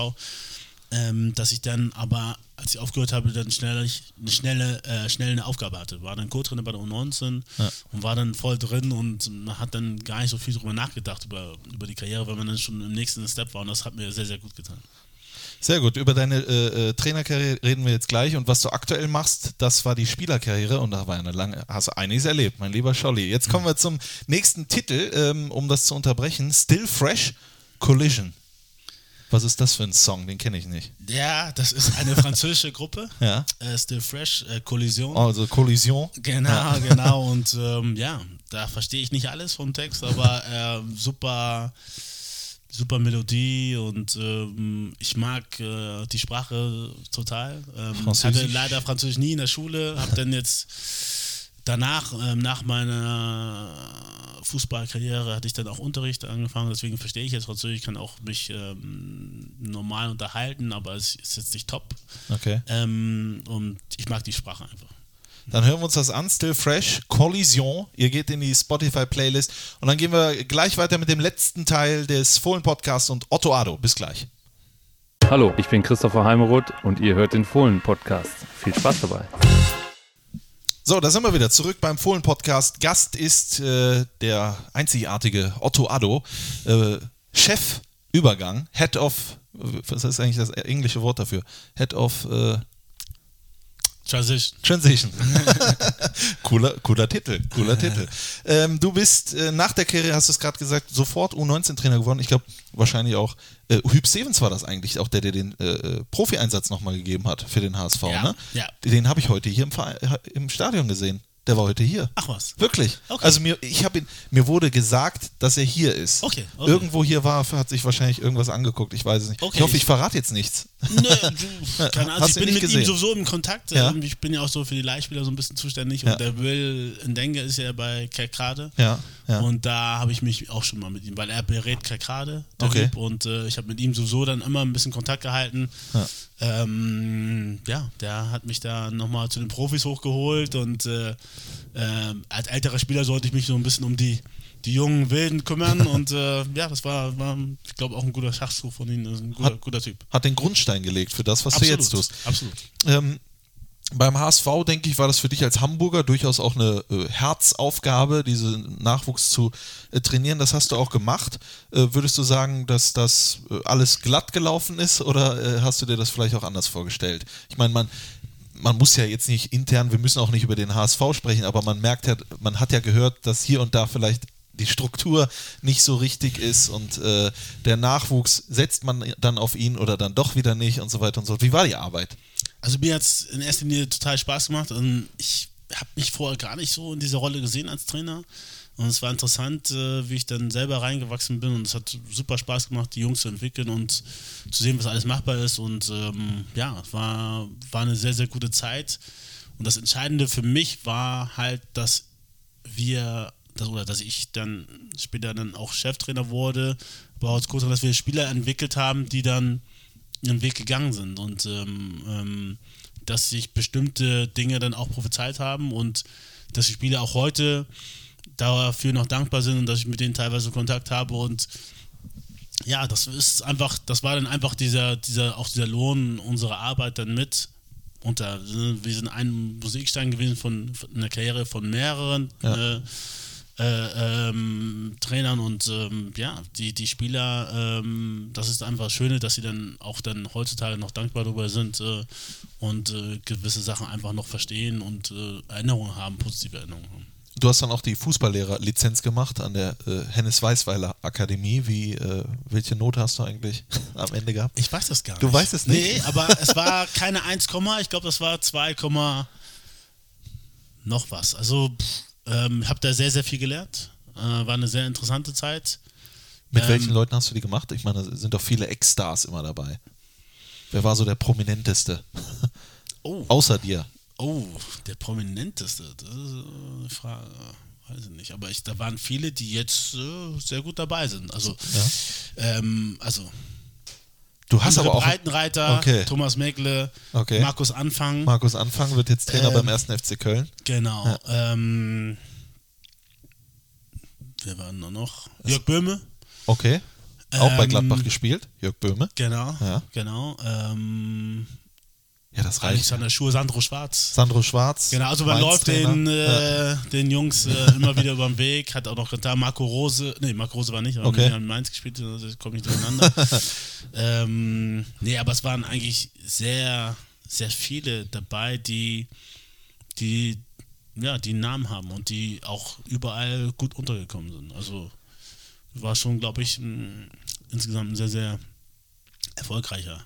ähm, dass ich dann aber, als ich aufgehört habe, dann schnell, eine schnelle, äh, schnell eine Aufgabe hatte. War dann Co-Trainer bei der U19 Ja. und war dann voll drin und man hat dann gar nicht so viel drüber nachgedacht, über, über die Karriere, weil man dann schon im nächsten Step war und das hat mir sehr, sehr gut getan. Sehr gut. Über deine äh, äh, Trainerkarriere reden wir jetzt gleich. Und was du aktuell machst, das war die Spielerkarriere. Und da war eine lange, hast du einiges erlebt, mein lieber Scholli. Jetzt kommen wir zum nächsten Titel, ähm, um das zu unterbrechen. Still Fresh Collision. Was ist das für ein Song? Den kenne ich nicht. Ja, das ist eine französische Gruppe, Ja. äh, Still Fresh, äh, Collision. Also Collision. Genau, genau. Und ähm, ja, da verstehe ich nicht alles vom Text, aber ähm, super, super Melodie und ähm, ich mag äh, die Sprache total. Ähm, Französisch. hatte leider Französisch nie in der Schule, habe dann jetzt danach, ähm, nach meiner Fußballkarriere, hatte ich dann auch Unterricht angefangen, deswegen verstehe ich jetzt Französisch, kann auch mich ähm, normal unterhalten, aber es ist jetzt nicht top. Okay. Ähm, und ich mag die Sprache einfach. Dann hören wir uns das an. Still Fresh Collision. Ihr geht in die Spotify-Playlist. Und dann gehen wir gleich weiter mit dem letzten Teil des Fohlen-Podcasts und Otto Ado. Bis gleich. Hallo, ich bin Christopher Heimeroth und ihr hört den Fohlen-Podcast. Viel Spaß dabei. So, da sind wir wieder zurück beim Fohlen-Podcast. Gast ist äh, der einzigartige Otto Addo, äh, Chef Head of, was ist eigentlich das englische Wort dafür? Head of äh, Transition. Transition. cooler, cooler Titel, cooler Titel. Ähm, du bist äh, nach der Karriere, hast du es gerade gesagt, sofort U19-Trainer geworden. Ich glaube, wahrscheinlich auch, äh, Hüb Stevens war das eigentlich, auch der, der den äh, äh, Profi-Einsatz nochmal gegeben hat für den HSV, Ja, ne? ja. Den habe ich heute hier im, Verein, im Stadion gesehen. Der war heute hier. Ach was. Wirklich. Okay. Also mir, ich habe ihn, mir wurde gesagt, dass er hier ist. Okay, okay. Irgendwo hier war, hat sich wahrscheinlich irgendwas angeguckt. Ich weiß es nicht. Okay, ich hoffe, ich, ich- verrate jetzt nichts. Nö, du, keine Ahnung. Ich bin mit gesehen? ihm sowieso im Kontakt. Ja. Ähm, Ich bin ja auch so für die Leihspieler so ein bisschen zuständig. Ja. Und der Will Ndenge ist ja bei Kerkrade. Ja, ja. Und da habe ich mich auch schon mal mit ihm, weil er berät der Okay. Und äh, ich habe mit ihm sowieso dann immer ein bisschen Kontakt gehalten. Ja. Ähm, ja, der hat mich da nochmal zu den Profis hochgeholt. Und äh, ähm, als älterer Spieler sollte ich mich so ein bisschen um die die jungen Wilden kümmern und äh, ja, das war, war ich glaube, auch ein guter Schachzug von ihm, also ein guter, Hat- guter Typ. Hat den Grundstein gelegt für das, was du jetzt tust. Absolut. Ähm, beim HSV, denke ich, war das für dich als Hamburger durchaus auch eine äh, Herzaufgabe, diesen Nachwuchs zu äh, trainieren. Das hast du auch gemacht. Äh, würdest du sagen, dass das äh, alles glatt gelaufen ist oder äh, hast du dir das vielleicht auch anders vorgestellt? Ich meine, man, man muss ja jetzt nicht intern, wir müssen auch nicht über den HSV sprechen, aber man merkt ja, man hat ja gehört, dass hier und da vielleicht die Struktur nicht so richtig ist und äh, der Nachwuchs setzt man dann auf ihn oder dann doch wieder nicht und so weiter und so. Wie war die Arbeit? Also mir hat es in erster Linie total Spaß gemacht und ich habe mich vorher gar nicht so in dieser Rolle gesehen als Trainer. Und es war interessant, äh, wie ich dann selber reingewachsen bin und es hat super Spaß gemacht, die Jungs zu entwickeln und zu sehen, was alles machbar ist. Und ähm, ja, es war, war eine sehr, sehr gute Zeit. Und das Entscheidende für mich war halt, dass wir, dass, oder dass ich dann später dann auch Cheftrainer wurde, bei Horst Großer, dass wir Spieler entwickelt haben, die dann ihren Weg gegangen sind und ähm, ähm, dass sich bestimmte Dinge dann auch prophezeit haben und dass die Spieler auch heute dafür noch dankbar sind und dass ich mit denen teilweise Kontakt habe und ja, das ist einfach, das war dann einfach dieser, dieser, auch dieser Lohn unserer Arbeit dann mit. Und da, wir sind ein Musikstein gewesen von, von einer Karriere von mehreren Ja. äh, äh, ähm, Trainern und ähm, ja, die, die Spieler, ähm, das ist einfach das Schöne, dass sie dann auch dann heutzutage noch dankbar darüber sind äh, und äh, gewisse Sachen einfach noch verstehen und äh, Erinnerungen haben, positive Erinnerungen haben. Du hast dann auch die Fußballlehrer-Lizenz gemacht an der äh, Hennes Weißweiler Akademie. Wie, äh, welche Note hast du eigentlich am Ende gehabt? Ich weiß das gar nicht. Du weißt es nicht? Nee, aber es war keine 1, ich glaube, das war 2, noch was. Also, pff, ähm, habe da sehr, sehr viel gelernt. Äh, war eine sehr interessante Zeit. Mit Ähm, welchen Leuten hast du die gemacht? Ich meine, da sind doch viele Ex-Stars immer dabei. Wer war so der prominenteste? Oh, Außer dir. oh, der prominenteste. Das ist äh, eine Frage. Weiß ich nicht. Aber ich, da waren viele, die jetzt äh, sehr gut dabei sind. Also, Ja. ähm, also Du hast aber auch. Breitenreiter, Okay. Thomas Meckle, Okay. Markus Anfang. Markus Anfang wird jetzt Trainer Ähm, beim 1. FC Köln. Genau. Ähm, wer war denn da noch? Jörg Böhme. Okay. Auch bei Ähm, Gladbach gespielt. Jörg Böhme. Genau. Ja. Genau. Ähm, Ja, das reicht. Alexander Schur, Sandro Schwarz. Sandro Schwarz. Genau, also man läuft den, Ja. äh, den Jungs äh, immer wieder über den Weg, hat auch noch da Marco Rose, nee, Marco Rose war nicht, aber Okay. haben in Mainz gespielt, also ich komme nicht durcheinander. ähm, nee, aber es waren eigentlich sehr, sehr viele dabei, die, die, ja, die einen Namen haben und die auch überall gut untergekommen sind. Also war schon, glaube ich, ein, insgesamt ein sehr, sehr erfolgreicher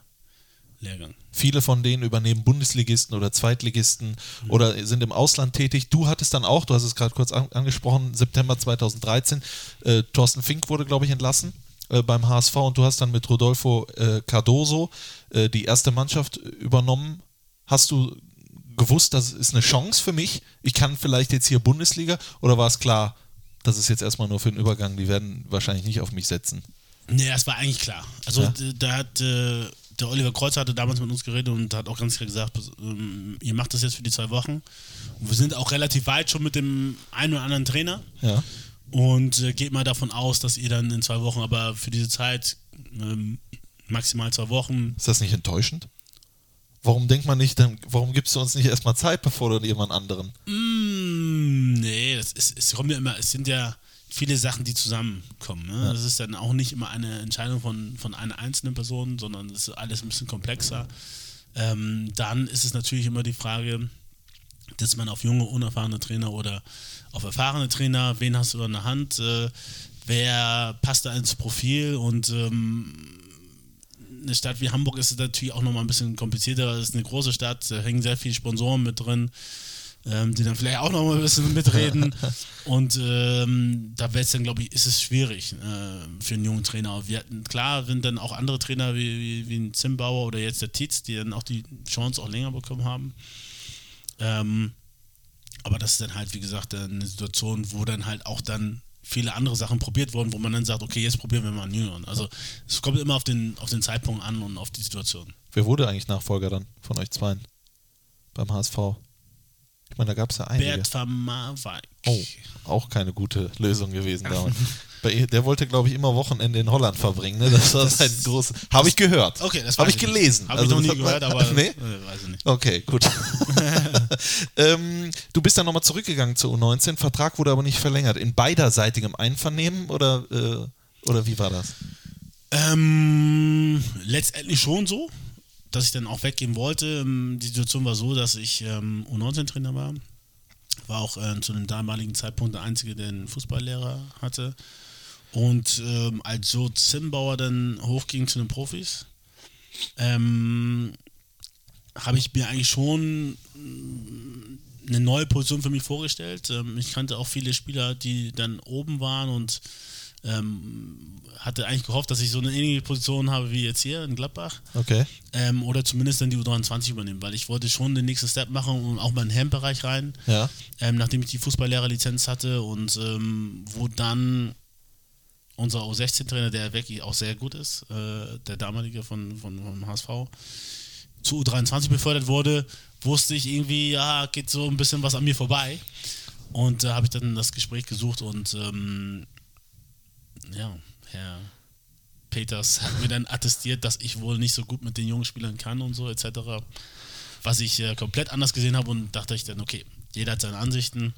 Lehrgang. Viele von denen übernehmen Bundesligisten oder Zweitligisten Mhm. oder sind im Ausland tätig. Du hattest dann auch, du hast es gerade kurz an, angesprochen, September 2013, äh, Thorsten Fink wurde, glaube ich, entlassen äh, beim HSV und du hast dann mit Rodolfo äh, Cardoso äh, die erste Mannschaft übernommen. Hast du gewusst, das ist eine Chance für mich? Ich kann vielleicht jetzt hier Bundesliga oder war es klar, das ist jetzt erstmal nur für den Übergang, die werden wahrscheinlich nicht auf mich setzen? Nee, das war eigentlich klar. Also Ja. da hat äh, der Oliver Kreuzer hatte damals mit uns geredet und hat auch ganz klar gesagt, ähm, ihr macht das jetzt für die zwei Wochen. Und wir sind auch relativ weit schon mit dem einen oder anderen Trainer Ja. und äh, geht mal davon aus, dass ihr dann in zwei Wochen, aber für diese Zeit ähm, maximal zwei Wochen. Ist das nicht enttäuschend? Warum denkt man nicht, dann, warum gibst du uns nicht erstmal Zeit, bevor du jemand anderen? Mm, nee, das ist, es kommt ja immer, es sind ja viele Sachen, die zusammenkommen. Ne? Das ist dann auch nicht immer eine Entscheidung von, von einer einzelnen Person, sondern es ist alles ein bisschen komplexer. Ähm, dann ist es natürlich immer die Frage, dass man auf junge, unerfahrene Trainer oder auf erfahrene Trainer, wen hast du an der Hand, äh, wer passt da ins Profil und ähm, eine Stadt wie Hamburg ist natürlich auch nochmal ein bisschen komplizierter. Es ist eine große Stadt, da hängen sehr viele Sponsoren mit drin, ähm, die dann vielleicht auch nochmal ein bisschen mitreden. Und ähm, da wäre es dann, glaube ich, ist es schwierig äh, für einen jungen Trainer. Wir hatten, klar, sind dann auch andere Trainer wie, wie, wie ein Zimbauer oder jetzt der Tietz, die dann auch die Chance auch länger bekommen haben. Ähm, aber das ist dann halt, wie gesagt, eine Situation, wo dann halt auch dann viele andere Sachen probiert wurden, wo man dann sagt, okay, jetzt probieren wir mal einen Jüngeren. Also es kommt immer auf den, auf den Zeitpunkt an und auf die Situation. Wer wurde eigentlich Nachfolger dann von euch zweien beim HSV? Ich meine, da gab es ja einige. Bert van Marwijk. Oh, auch keine gute Lösung gewesen damals. Der wollte, glaube ich, immer Wochenende in Holland verbringen. Ne? Das war sein großes. Habe ich gehört. Okay, das habe ich gelesen. Habe ich Also noch nie das hat gehört, man- aber nee? äh, weiß ich nicht. Okay, gut. ähm, du bist dann nochmal zurückgegangen zur U19. Vertrag wurde aber nicht verlängert. In beiderseitigem Einvernehmen oder, äh, oder wie war das? Ähm, letztendlich schon so, dass ich dann auch weggehen wollte. Ähm, Die Situation war so, dass ich ähm, U19-Trainer war. War auch äh, zu dem damaligen Zeitpunkt der Einzige, der einen Fußballlehrer hatte. Und ähm, als so Zimbauer dann hochging zu den Profis, ähm, habe ich mir eigentlich schon mm, eine neue Position für mich vorgestellt. Ähm, ich kannte auch viele Spieler, die dann oben waren und ähm, hatte eigentlich gehofft, dass ich so eine ähnliche Position habe wie jetzt hier in Gladbach. Okay. Ähm, oder zumindest dann die U23 übernehmen, weil ich wollte schon den nächsten Step machen und auch mal in den Hemd-Bereich rein, Ja. ähm, nachdem ich die Fußballlehrerlizenz hatte und ähm, wo dann unser U16-Trainer, der wirklich auch sehr gut ist, äh, der damalige von, von, vom HSV, zu U23 befördert wurde, wusste ich irgendwie, ja, geht so ein bisschen was an mir vorbei. Und da habe ich dann das Gespräch gesucht und ähm, ja, Herr Peters hat mir dann attestiert, dass ich wohl nicht so gut mit den jungen Spielern kann und so etc. Was ich äh, komplett anders gesehen habe und dachte ich dann, okay, jeder hat seine Ansichten,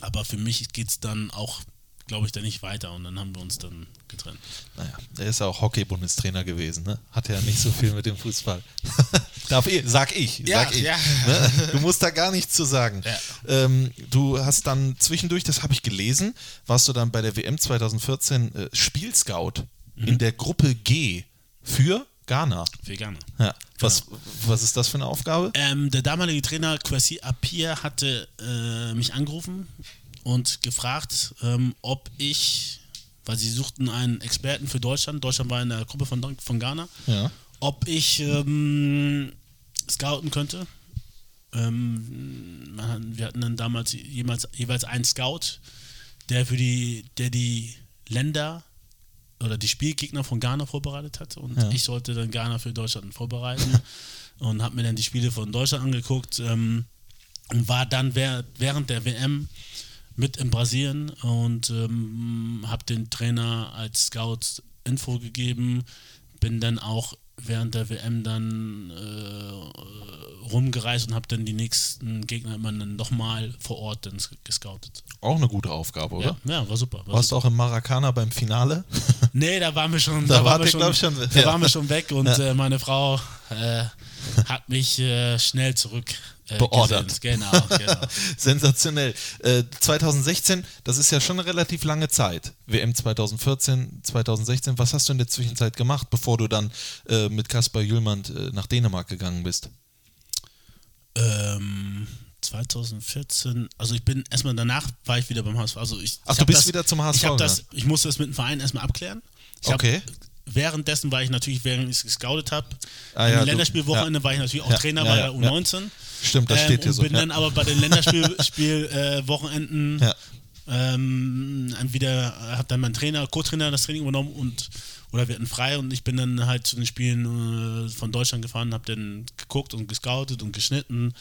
aber für mich geht es dann auch, glaube ich, dann nicht weiter und dann haben wir uns dann getrennt. Naja, der ist ja auch Hockey-Bundestrainer gewesen, ne? Hat ja nicht so viel mit dem Fußball. Darf ich, sag ich, Ja, sag ich. ja. Ne? Du musst da gar nichts zu sagen. Ja. Ähm, du hast dann zwischendurch, das habe ich gelesen, warst du dann bei der WM 2014 äh, Spielscout Mhm. in der Gruppe G für Ghana. Veganer. Ja. Was, was ist das für eine Aufgabe? Ähm, der damalige Trainer Kwasi Appiah hatte äh, mich angerufen und gefragt, ähm, ob ich, weil sie suchten einen Experten für Deutschland, Deutschland war in der Gruppe von, von Ghana, Ja. Ob ich ähm, scouten könnte. Ähm, wir hatten dann damals jemals, jeweils einen Scout, der für die, der die Länder oder die Spielgegner von Ghana vorbereitet hat und Ja. ich sollte dann Ghana für Deutschland vorbereiten und habe mir dann die Spiele von Deutschland angeguckt ähm, und war dann während der WM mit in Brasilien und ähm, habe den Trainer als Scout Info gegeben, bin dann auch während der WM dann äh, rumgereist und habe dann die nächsten Gegner immer dann nochmal vor Ort dann gescoutet. Auch eine gute Aufgabe, oder? Ja, ja, war super. War Warst du auch im Maracana beim Finale? Nee, da waren wir schon. Da Da, waren, wir schon, ich, schon- da ja. waren wir schon weg und Ja. äh, meine Frau äh, hat mich äh, schnell zurück äh, Beordert. Genau, genau. Sensationell. Äh, 2016, das ist ja schon eine relativ lange Zeit. WM 2014, 2016. Was hast du in der Zwischenzeit gemacht, bevor du dann äh, mit Kaspar Jüllmann äh, nach Dänemark gegangen bist? ähm, 2014, also ich bin erstmal danach war ich wieder beim HSV. Also ich, Ach, ich du hab bist das, wieder zum HSV Ich, hab das, ich musste das mit dem Verein erstmal abklären. Ich hab- Okay. Währenddessen war ich natürlich, während ich es gescoutet habe, Ah, ja, Länderspielwochenende ja. war ich natürlich auch Ja, Trainer bei der U19. Stimmt, das Ähm, steht hier und so. bin dann aber bei den Länderspielwochenenden äh, ähm, entweder hat dann mein Trainer, Co-Trainer das Training übernommen und oder wir hatten frei und ich bin dann halt zu den Spielen äh, von Deutschland gefahren, habe dann geguckt und gescoutet und geschnitten,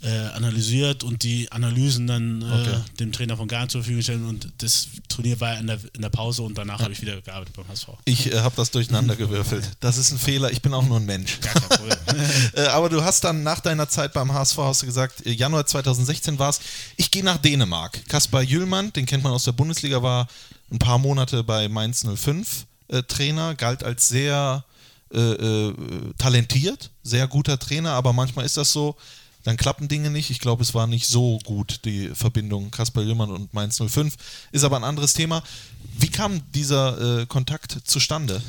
äh, analysiert und die Analysen dann äh, Okay. dem Trainer von Garn zur Verfügung gestellt und das Turnier war in der, in der Pause und danach habe ich wieder gearbeitet beim HSV. Ich äh, habe das durcheinander gewürfelt. Das ist ein Fehler. Ich bin auch nur ein Mensch. Gar kein Problem. Äh, aber du hast dann nach deiner Zeit beim HSV hast du gesagt, äh, Januar 2016 war es, ich gehe nach Dänemark. Kaspar Jüllmann, den kennt man aus der Bundesliga, war ein paar Monate bei Mainz 05 äh, Trainer, galt als sehr talentiert, sehr guter Trainer, aber manchmal ist das so, dann klappen Dinge nicht. Ich glaube, es war nicht so gut, die Verbindung Kaspar Jüllmann und Mainz 05. Ist aber ein anderes Thema. Wie kam dieser äh, Kontakt zustande?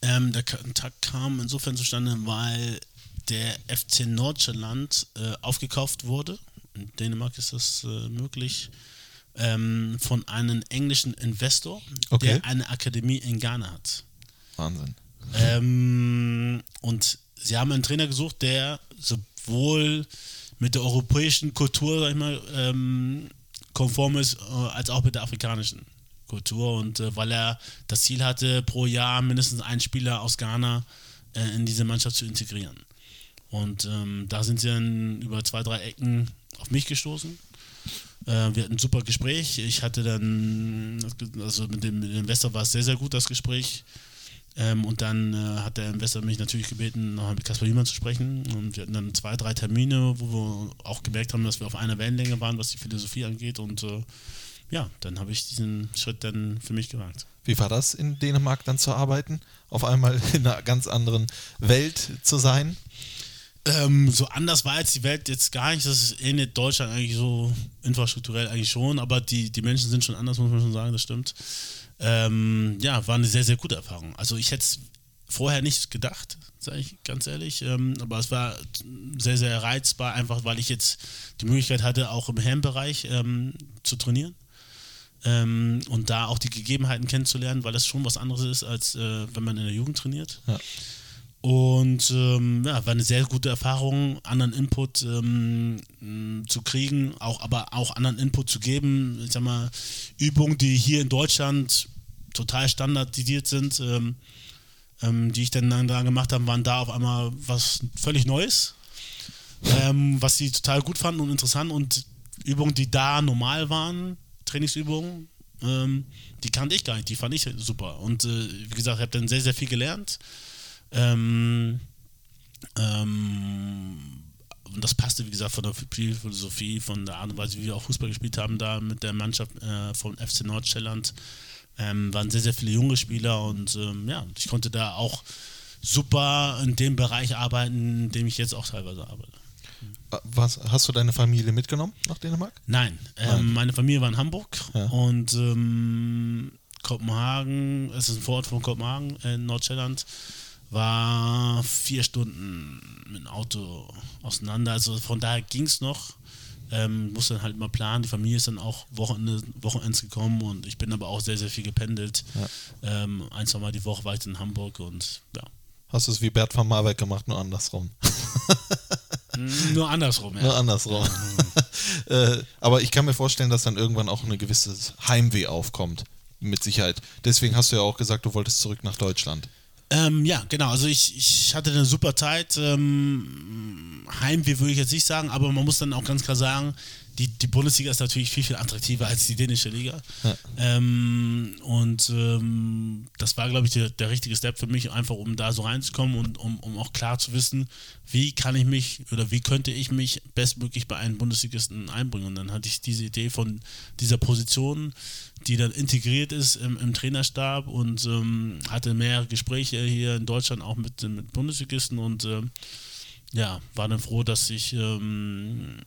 Ähm, der Kontakt kam insofern zustande, weil der FC Nordjylland äh, aufgekauft wurde. In Dänemark ist das äh, möglich. Ähm, von einem englischen Investor, Okay. der eine Akademie in Ghana hat. Wahnsinn. Ähm, und sie haben einen Trainer gesucht, der sowohl mit der europäischen Kultur, sag ich mal, ähm, konform ist, äh, als auch mit der afrikanischen Kultur. Und äh, weil er das Ziel hatte, pro Jahr mindestens einen Spieler aus Ghana äh, in diese Mannschaft zu integrieren. Und ähm, da sind sie dann über zwei, drei Ecken auf mich gestoßen. Äh, wir hatten ein super Gespräch. Ich hatte dann, also mit dem, mit dem Investor war es sehr, sehr gut, das Gespräch. Ähm, und dann äh, hat der Investor mich natürlich gebeten, noch mit Kaspar Jümann zu sprechen. Und wir hatten dann zwei, drei Termine, wo wir auch gemerkt haben, dass wir auf einer Wellenlänge waren, was die Philosophie angeht. Und äh, ja, dann habe ich diesen Schritt dann für mich gewagt. Wie war das in Dänemark dann zu arbeiten? Auf einmal in einer ganz anderen Welt zu sein? Ähm, so anders war jetzt die Welt jetzt gar nicht. Das ähnlich Deutschland eigentlich so infrastrukturell eigentlich schon, aber die, die Menschen sind schon anders, muss man schon sagen, das stimmt. Ähm, ja, war eine sehr, sehr gute Erfahrung. Also ich hätte es vorher nicht gedacht, sage ich ganz ehrlich. Ähm, aber es war sehr, sehr reizbar, einfach weil ich jetzt die Möglichkeit hatte, auch im Heimbereich ähm, zu trainieren. Ähm, und da auch die Gegebenheiten kennenzulernen, weil das schon was anderes ist, als äh, wenn man in der Jugend trainiert. Ja. Und ähm, ja, war eine sehr gute Erfahrung, anderen Input ähm, zu kriegen, auch, aber auch anderen Input zu geben. Ich sag mal, Übungen, die hier in Deutschland total standardisiert sind, ähm, ähm, die ich dann, dann da gemacht habe, waren da auf einmal was völlig Neues, ähm, was sie total gut fanden und interessant. Und Übungen, die da normal waren, Trainingsübungen, ähm, die kannte ich gar nicht, die fand ich super. Und äh, wie gesagt, ich habe dann sehr, sehr viel gelernt. Ähm, ähm, und das passte, wie gesagt, von der Spielphilosophie, von der Art und Weise, wie wir auch Fußball gespielt haben, da mit der Mannschaft äh, von FC Nordstelland. Ähm, waren sehr, sehr viele junge Spieler und ähm, ja, ich konnte da auch super in dem Bereich arbeiten, in dem ich jetzt auch teilweise arbeite. Was, hast du deine Familie mitgenommen nach Dänemark? Nein, ähm, Nein. meine Familie war in Hamburg Ja. und ähm, Kopenhagen, es ist ein Vorort von Kopenhagen in Nordsjælland, war vier Stunden mit dem Auto auseinander. Also von daher ging es noch. Ähm, musste dann halt mal planen. Die Familie ist dann auch Wochenende, Wochenends gekommen und ich bin aber auch sehr, sehr viel gependelt. Ähm, ein, zwei Mal die Woche war ich in Hamburg und ja. Hast du es wie Bert van Marwijk gemacht, nur andersrum? Mm, Nur andersrum, ja. Nur andersrum. äh, aber ich kann mir vorstellen, dass dann irgendwann auch ein gewisses Heimweh aufkommt. Mit Sicherheit. Deswegen hast du ja auch gesagt, du wolltest zurück nach Deutschland. Ähm, ja, genau. Also ich, ich hatte eine super Zeit. Ähm, Heimweh würde ich jetzt nicht sagen, aber man muss dann auch ganz klar sagen, die, die Bundesliga ist natürlich viel, viel attraktiver als die dänische Liga. Ja. Ähm, und ähm, das war, glaube ich, der, der richtige Step für mich, einfach um da so reinzukommen und um, um auch klar zu wissen, wie kann ich mich oder wie könnte ich mich bestmöglich bei einem Bundesligisten einbringen. Und dann hatte ich diese Idee von dieser Position, die dann integriert ist im, im Trainerstab und ähm, hatte mehrere Gespräche hier in Deutschland auch mit, mit Bundesligisten und ähm, ja, war dann froh, dass ich ähm,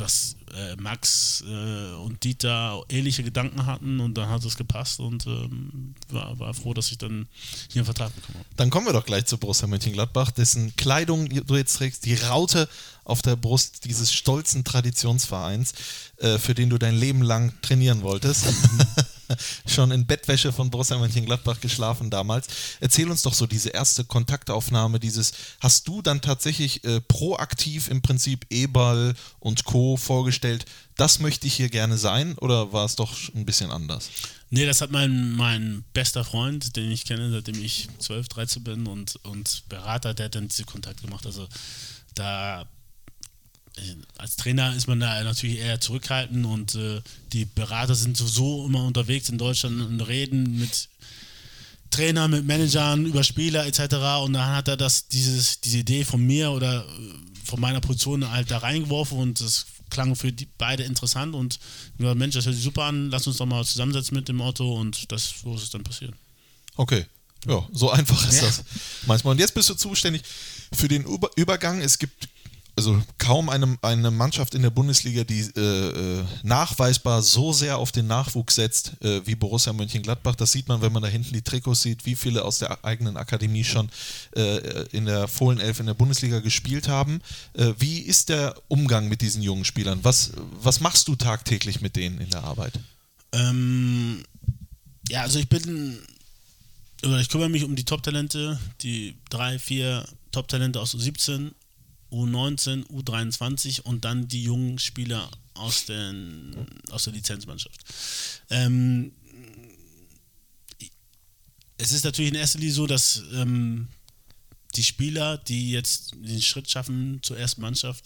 dass äh, Max äh, und Dieter ähnliche Gedanken hatten und dann hat es gepasst und ähm, war, war froh, dass ich dann hier einen Vertrag bekommen habe. Dann kommen wir doch gleich zu Borussia Mönchengladbach, dessen Kleidung du jetzt trägst, die Raute auf der Brust dieses stolzen Traditionsvereins, äh, für den du dein Leben lang trainieren wolltest. Schon in Bettwäsche von Borussia Mönchengladbach geschlafen damals. Erzähl uns doch so diese erste Kontaktaufnahme, dieses, hast du dann tatsächlich äh, proaktiv im Prinzip E-Ball und Co. vorgestellt, das möchte ich hier gerne sein oder war es doch ein bisschen anders? Nee, das hat mein, mein bester Freund, den ich kenne, seitdem ich 12, 13 bin und, und Berater, der hat dann diese Kontakt gemacht. Also da als Trainer ist man da natürlich eher zurückhaltend und äh, die Berater sind sowieso immer unterwegs in Deutschland und reden mit Trainern, mit Managern über Spieler etc. Und dann hat er das, dieses, diese Idee von mir oder äh, von meiner Position halt da reingeworfen und das klang für die beide interessant und ich gesagt, Mensch, das hört sich super an, lass uns doch mal zusammensetzen mit dem Auto und das, so ist es dann passiert. Okay. Ja, so einfach ist Ja. das manchmal. Und jetzt bist du zuständig für den Über Übergang. Es gibt also kaum eine, eine Mannschaft in der Bundesliga, die äh, äh, nachweisbar so sehr auf den Nachwuchs setzt äh, wie Borussia Mönchengladbach. Das sieht man, wenn man da hinten die Trikots sieht, wie viele aus der eigenen Akademie schon äh, in der Fohlenelf in der Bundesliga gespielt haben. Äh, wie ist der Umgang mit diesen jungen Spielern? Was, was machst du tagtäglich mit denen in der Arbeit? Ähm, ja, also ich bin, ich kümmere mich um die Top-Talente, die drei, vier Top-Talente aus U17, U19, U23 und dann die jungen Spieler aus, den, aus der Lizenzmannschaft. Ähm, es ist natürlich in erster Linie so, dass ähm, die Spieler, die jetzt den Schritt schaffen zur ersten Mannschaft,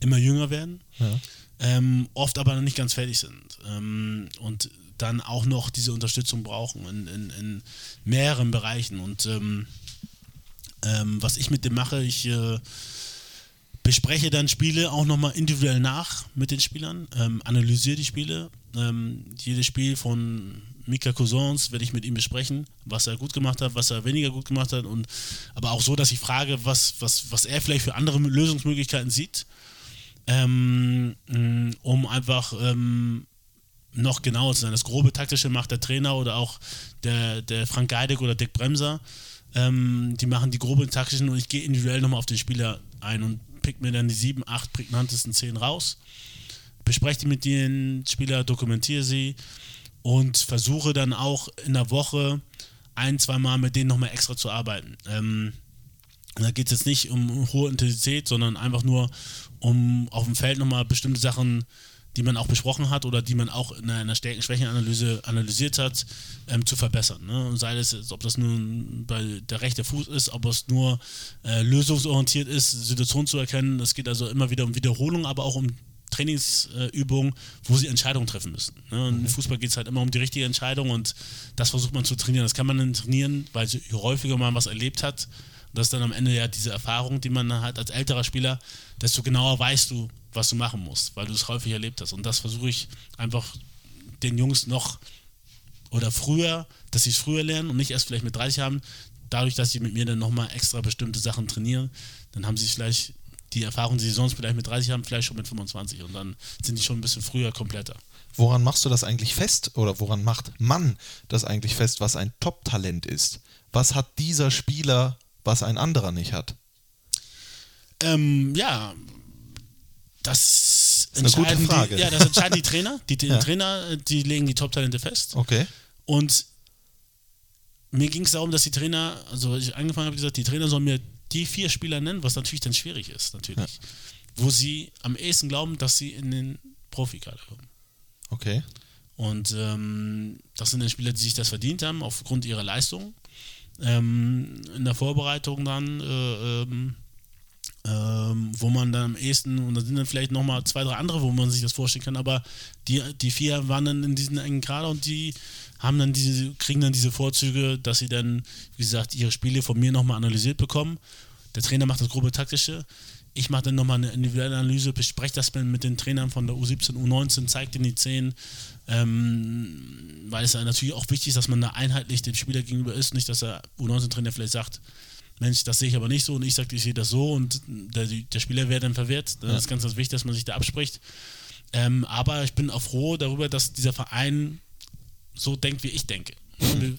immer jünger werden, ähm, oft aber noch nicht ganz fertig sind ähm, und dann auch noch diese Unterstützung brauchen in, in, in mehreren Bereichen. Und ähm, ähm, was ich mit dem mache, ich äh, bespreche dann Spiele auch nochmal individuell nach mit den Spielern, ähm, analysiere die Spiele. Ähm, jedes Spiel von Mika Cousins werde ich mit ihm besprechen, was er gut gemacht hat, was er weniger gut gemacht hat. Und, aber auch so, dass ich frage, was, was, was er vielleicht für andere Lösungsmöglichkeiten sieht, ähm, mh, um einfach ähm, noch genauer zu sein. Das grobe taktische macht der Trainer oder auch der, der Frank Geidek oder Dick Bremser. Ähm, die machen die groben taktischen und ich gehe individuell nochmal auf den Spieler ein und pick mir dann die sieben, acht prägnantesten Szenen raus, bespreche die mit den Spieler, dokumentiere sie und versuche dann auch in der Woche ein, zwei Mal mit denen nochmal extra zu arbeiten. Ähm, da geht es jetzt nicht um hohe Intensität, sondern einfach nur um auf dem Feld nochmal bestimmte Sachen, die man auch besprochen hat oder die man auch in einer Stärken-Schwächen-Analyse analysiert hat, ähm, zu verbessern. Ne? Und sei es, ob das nun bei der rechte Fuß ist, ob es nur äh, lösungsorientiert ist, Situationen zu erkennen. Es geht also immer wieder um Wiederholung, aber auch um Trainingsübungen, wo sie Entscheidungen treffen müssen. Ne? Und Im Fußball geht es halt immer um die richtige Entscheidung und das versucht man zu trainieren. Das kann man dann trainieren, weil je häufiger man was erlebt hat, das ist dann am Ende ja diese Erfahrung, die man hat als älterer Spieler, desto genauer weißt du, was du machen musst, weil du es häufig erlebt hast. Und das versuche ich einfach den Jungs noch oder früher, dass sie es früher lernen und nicht erst vielleicht mit 30 haben, dadurch, dass sie mit mir dann nochmal extra bestimmte Sachen trainieren, dann haben sie vielleicht die Erfahrung, die sie sonst vielleicht mit 30 haben, vielleicht schon mit 25 und dann sind die schon ein bisschen früher kompletter. Woran machst du das eigentlich fest oder woran macht man das eigentlich fest, was ein Top-Talent ist? Was hat dieser Spieler, was ein anderer nicht hat? Ähm, ja, das, ist eine gute entscheiden Frage. Die, ja, das entscheiden die Trainer. Die, die Ja. Trainer, die legen die Top-Talente fest. Okay. Und mir ging es darum, dass die Trainer, also als ich angefangen habe, gesagt, die Trainer sollen mir die vier Spieler nennen, was natürlich dann schwierig ist, natürlich. Wo sie am ehesten glauben, dass sie in den Profikader kommen. Okay. Und ähm, das sind dann Spieler, die sich das verdient haben, aufgrund ihrer Leistung. Ähm, in der Vorbereitung dann, äh, ähm, ähm, wo man dann am ehesten, und da sind dann vielleicht nochmal zwei, drei andere, wo man sich das vorstellen kann, aber die, die vier waren dann in diesen engen Kader und die haben dann diese, kriegen dann diese Vorzüge, dass sie dann, wie gesagt, ihre Spiele von mir nochmal analysiert bekommen. Der Trainer macht das grobe taktische. Ich mache dann nochmal eine individuelle Analyse, bespreche das dann mit den Trainern von der U17, U19, zeige denen die 10, ähm, weil es ja natürlich auch wichtig ist, dass man da einheitlich dem Spieler gegenüber ist, nicht, dass der U19-Trainer vielleicht sagt, Mensch, das sehe ich aber nicht so und ich sage, ich sehe das so und der, der Spieler wäre dann verwirrt. Das ist ganz, ganz wichtig, dass man sich da abspricht. Ähm, aber ich bin auch froh darüber, dass dieser Verein so denkt, wie ich denke. Wir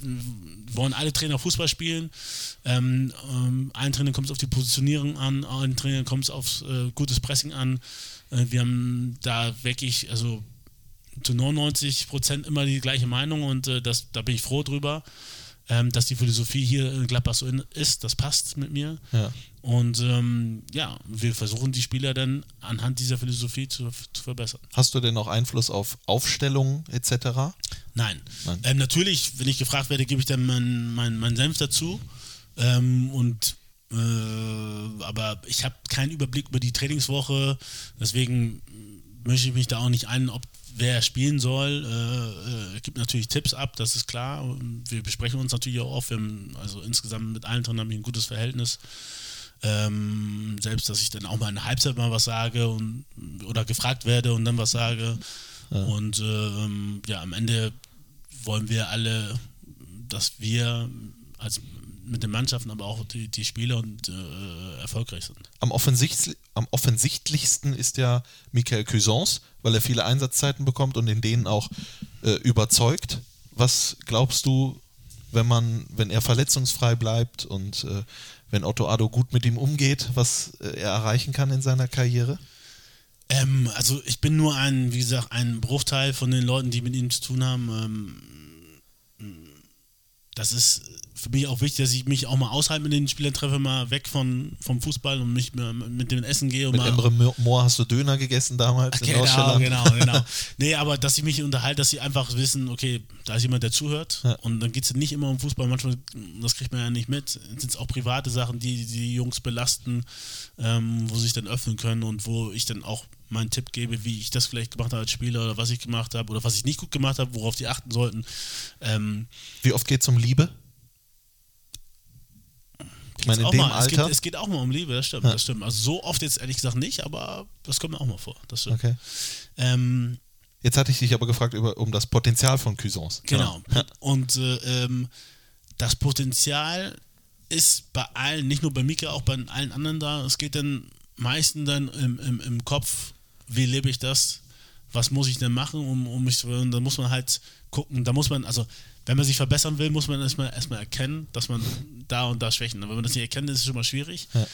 wollen alle Trainer Fußball spielen. Ähm, ähm, allen Trainern kommt es auf die Positionierung an, allen Trainern kommt es auf äh, gutes Pressing an. Äh, wir haben da wirklich, also zu 99 Prozent immer die gleiche Meinung und äh, das, da bin ich froh drüber, ähm, dass die Philosophie hier in Gladbach so ist. Das passt mit mir. Ja. Und ähm, ja, wir versuchen die Spieler dann anhand dieser Philosophie zu, zu verbessern. Hast du denn auch Einfluss auf Aufstellungen etc.? Nein. Nein. Ähm, natürlich, wenn ich gefragt werde, gebe ich dann meinen mein, mein Senf dazu. Ähm, und äh, aber ich habe keinen Überblick über die Trainingswoche, deswegen möchte ich mich da auch nicht ein, ob wer spielen soll. Äh, äh, gibt natürlich Tipps ab, das ist klar. Wir besprechen uns natürlich auch oft. Wir haben, also insgesamt mit allen drin haben wir ein gutes Verhältnis. Ähm, selbst, dass ich dann auch mal in der Halbzeit mal was sage und, oder gefragt werde und dann was sage. Und ähm, ja, am Ende wollen wir alle, dass wir als mit den Mannschaften, aber auch die, die Spieler und äh, erfolgreich sind. Am, offensichtli am offensichtlichsten ist ja Michael Cuisance, weil er viele Einsatzzeiten bekommt und in denen auch äh, überzeugt. Was glaubst du, wenn man, wenn er verletzungsfrei bleibt und äh, wenn Otto Addo gut mit ihm umgeht, was äh, er erreichen kann in seiner Karriere? Ähm, also ich bin nur ein, wie gesagt, ein Bruchteil von den Leuten, die mit ihm zu tun haben. Ähm, das ist für mich auch wichtig, dass ich mich auch mal außerhalb mit den Spielern treffe, mal weg von, vom Fußball und mich mit dem Essen gehe. Und Mit mal, Emre Mo- Moore hast du Döner gegessen damals in Genau, genau, genau. Nee, aber dass ich mich unterhalte, dass sie einfach wissen, okay, da ist jemand, der zuhört. Ja. Und dann geht es nicht immer um Fußball. Manchmal, das kriegt man ja nicht mit, sind es auch private Sachen, die die Jungs belasten, ähm, wo sie sich dann öffnen können und wo ich dann auch meinen Tipp gebe, wie ich das vielleicht gemacht habe als Spieler oder was ich gemacht habe oder was ich nicht gut gemacht habe, worauf die achten sollten. Ähm, Wie oft geht es um Liebe? Ich meine, in dem mal, es, geht, Alter. es geht auch mal um Liebe, das stimmt, Ja. das stimmt. Also so oft jetzt ehrlich gesagt nicht, aber das kommt mir auch mal vor. Das stimmt. Okay. Ähm, Jetzt hatte ich dich aber gefragt über, um das Potenzial von Cuisance. Genau. Ja. Und äh, ähm, das Potenzial ist bei allen, nicht nur bei Mika, auch bei allen anderen da. Es geht dann meistens dann im, im, im Kopf, wie lebe ich das? was muss ich denn machen, um, um mich zu, und da muss man halt gucken, da muss man, also wenn man sich verbessern will, muss man erstmal erstmal erkennen, dass man da und da Schwächen hat. Wenn man das nicht erkennt, ist es schon mal schwierig. Ja.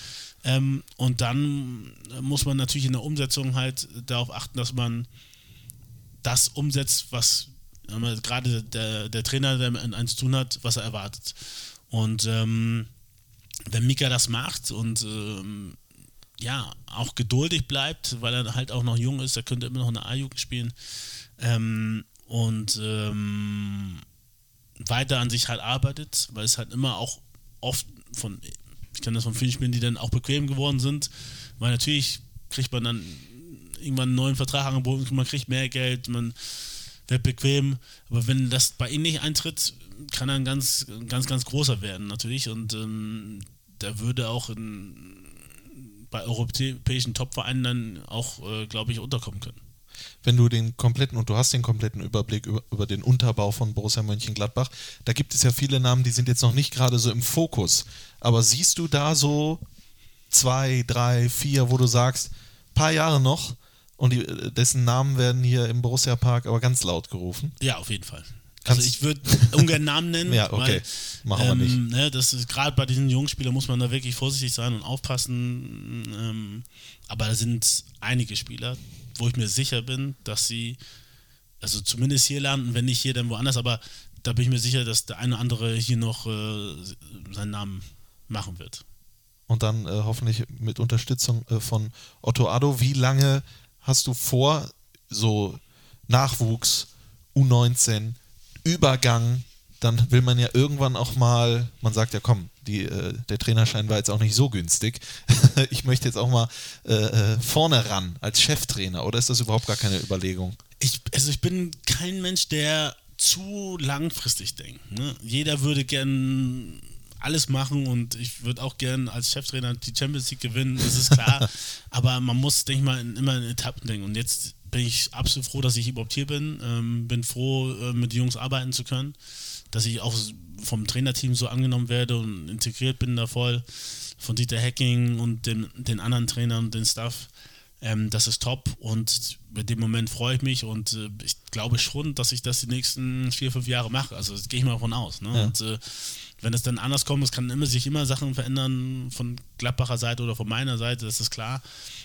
Ähm, und dann muss man natürlich in der Umsetzung halt darauf achten, dass man das umsetzt, was gerade der, der Trainer, der mit eins zu tun hat, was er erwartet. Und ähm, wenn Mika das macht und ähm, ja, auch geduldig bleibt, weil er halt auch noch jung ist, er könnte immer noch eine A-Jugend spielen ähm, und ähm, weiter an sich halt arbeitet, weil es halt immer auch oft von, ich kenne das von vielen Spielen, die dann auch bequem geworden sind, weil natürlich kriegt man dann irgendwann einen neuen Vertrag angeboten, man kriegt mehr Geld, man wird bequem, aber wenn das bei ihm nicht eintritt, kann er ein ganz, ganz, ganz großer werden natürlich und ähm, da würde auch in, bei europäischen Topvereinen dann auch, äh, glaube ich, unterkommen können. Wenn du den kompletten, und du hast den kompletten Überblick über, über den Unterbau von Borussia Mönchengladbach, da gibt es ja viele Namen, die sind jetzt noch nicht gerade so im Fokus. Aber siehst du da so zwei, drei, vier, wo du sagst, paar Jahre noch und die, dessen Namen werden hier im Borussia Park aber ganz laut gerufen? Ja, auf jeden Fall. Kannst- also ich würde ungern Namen nennen, Ja, okay. weil Machen wir ähm, Ne, das ist gerade bei diesen jungen Spielern muss man da wirklich vorsichtig sein und aufpassen. Ähm, aber da sind einige Spieler, wo ich mir sicher bin, dass sie also zumindest hier landen, wenn nicht hier, dann woanders. Aber da bin ich mir sicher, dass der eine oder andere hier noch äh, seinen Namen machen wird. Und dann äh, hoffentlich mit Unterstützung äh, von Otto Addo. Wie lange hast du vor, so Nachwuchs, U19, Übergang, dann will man ja irgendwann auch mal, man sagt ja komm, die, äh, der Trainerschein war jetzt auch nicht so günstig. ich möchte jetzt auch mal äh, äh, vorne ran als Cheftrainer oder ist das überhaupt gar keine Überlegung? Ich, also ich bin kein Mensch, der zu langfristig denkt. Ne? Jeder würde gern alles machen und ich würde auch gern als Cheftrainer die Champions League gewinnen, das ist klar. Aber man muss, denke ich mal, immer in Etappen denken. Und jetzt bin ich absolut froh, dass ich überhaupt hier bin. Ähm, bin froh, äh, mit den Jungs arbeiten zu können. Dass ich auch vom Trainerteam so angenommen werde und integriert bin da voll. Von Dieter Hacking und den, den anderen Trainern und den Staff. Ähm, das ist top und mit dem Moment freue ich mich und äh, ich glaube schon, dass ich das die nächsten vier, fünf Jahre mache. Also das gehe ich mal davon aus. Ne? Ja. Und äh, wenn es dann anders kommt, es kann immer, sich immer Sachen verändern von Gladbacher Seite oder von meiner Seite, das ist klar.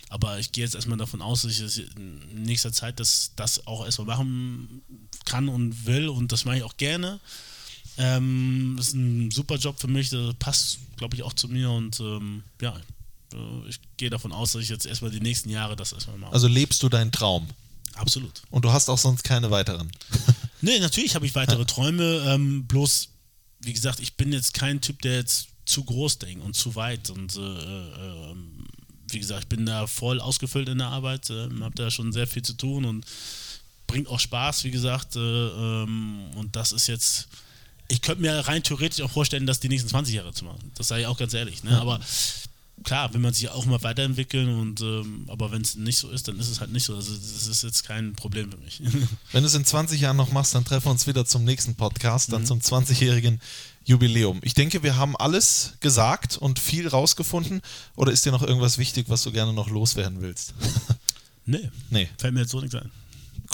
Aber ich gehe jetzt erstmal davon aus, dass ich das in nächster Zeit das, das auch erstmal machen kann und will und das mache ich auch gerne. Ähm, das ist ein super Job für mich, das passt, glaube ich, auch zu mir und ähm, ja, äh, ich gehe davon aus, dass ich jetzt erstmal die nächsten Jahre das erstmal mache. Also lebst du deinen Traum Absolut. und du hast auch sonst keine weiteren. Nee, natürlich habe ich weitere Träume, ähm, bloß, wie gesagt, ich bin jetzt kein Typ, der jetzt zu groß denkt und zu weit und äh, äh, ähm, wie gesagt, ich bin da voll ausgefüllt in der Arbeit, äh, habe da schon sehr viel zu tun und bringt auch Spaß, wie gesagt, äh, ähm, und das ist jetzt, ich könnte mir rein theoretisch auch vorstellen, das die nächsten 20 Jahre zu machen, das sage ich auch ganz ehrlich, ne? aber klar, will man sich auch mal weiterentwickeln und ähm, aber wenn es nicht so ist, dann ist es halt nicht so. Also das ist jetzt kein Problem für mich. Wenn du es in 20 Jahren noch machst, dann treffen wir uns wieder zum nächsten Podcast, Mhm. dann zum 20-jährigen Jubiläum. Ich denke, wir haben alles gesagt und viel rausgefunden. Oder ist dir noch irgendwas wichtig, was du gerne noch loswerden willst? nee, nee. fällt mir jetzt so nichts ein.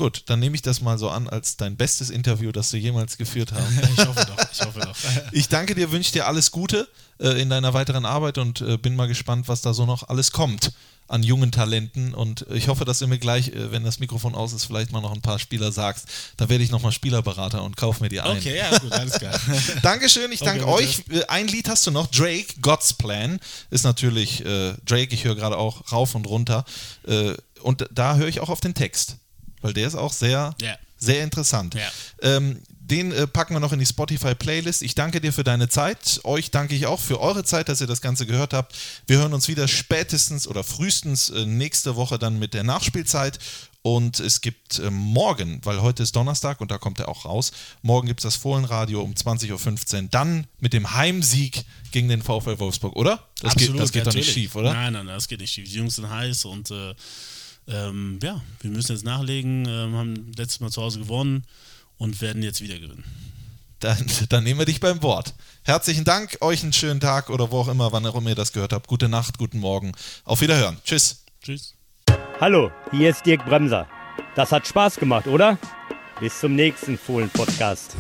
Gut, dann nehme ich das mal so an als dein bestes Interview, das du jemals geführt hast. Ich hoffe doch, ich hoffe doch. Ich danke dir, wünsche dir alles Gute äh, in deiner weiteren Arbeit und äh, bin mal gespannt, was da so noch alles kommt an jungen Talenten. Und ich hoffe, dass du mir gleich, äh, wenn das Mikrofon aus ist, vielleicht mal noch ein paar Spieler sagst. Da werde ich nochmal Spielerberater und kaufe mir die ein. Okay, ja, gut, alles klar. Dankeschön, ich danke Okay, euch. Äh, Ein Lied hast du noch, Drake, God's Plan. Ist natürlich äh, Drake, ich höre gerade auch rauf und runter. Äh, und da höre ich auch auf den Text, weil der ist auch sehr, Ja. sehr interessant. Ja. Ähm, den äh, packen wir noch in die Spotify-Playlist. Ich danke dir für deine Zeit. Euch danke ich auch für eure Zeit, dass ihr das Ganze gehört habt. Wir hören uns wieder spätestens oder frühestens äh, nächste Woche dann mit der Nachspielzeit. Und es gibt äh, morgen, weil heute ist Donnerstag und da kommt er auch raus, morgen gibt es das Fohlenradio um 20.15 Uhr. Dann mit dem Heimsieg gegen den VfL Wolfsburg, oder? Das geht, das geht doch nicht schief, oder? Nein, nein, nein, das geht nicht schief. Die Jungs sind heiß und äh, ähm, ja, wir müssen jetzt nachlegen. Ähm, haben letztes Mal zu Hause gewonnen und werden jetzt wieder gewinnen. Dann, dann nehmen wir dich beim Wort. Herzlichen Dank, euch einen schönen Tag oder wo auch immer, wann auch immer ihr das gehört habt. Gute Nacht, guten Morgen. Auf Wiederhören. Tschüss. Tschüss. Hallo, hier ist Dirk Bremser. Das hat Spaß gemacht, oder? Bis zum nächsten Fohlen-Podcast.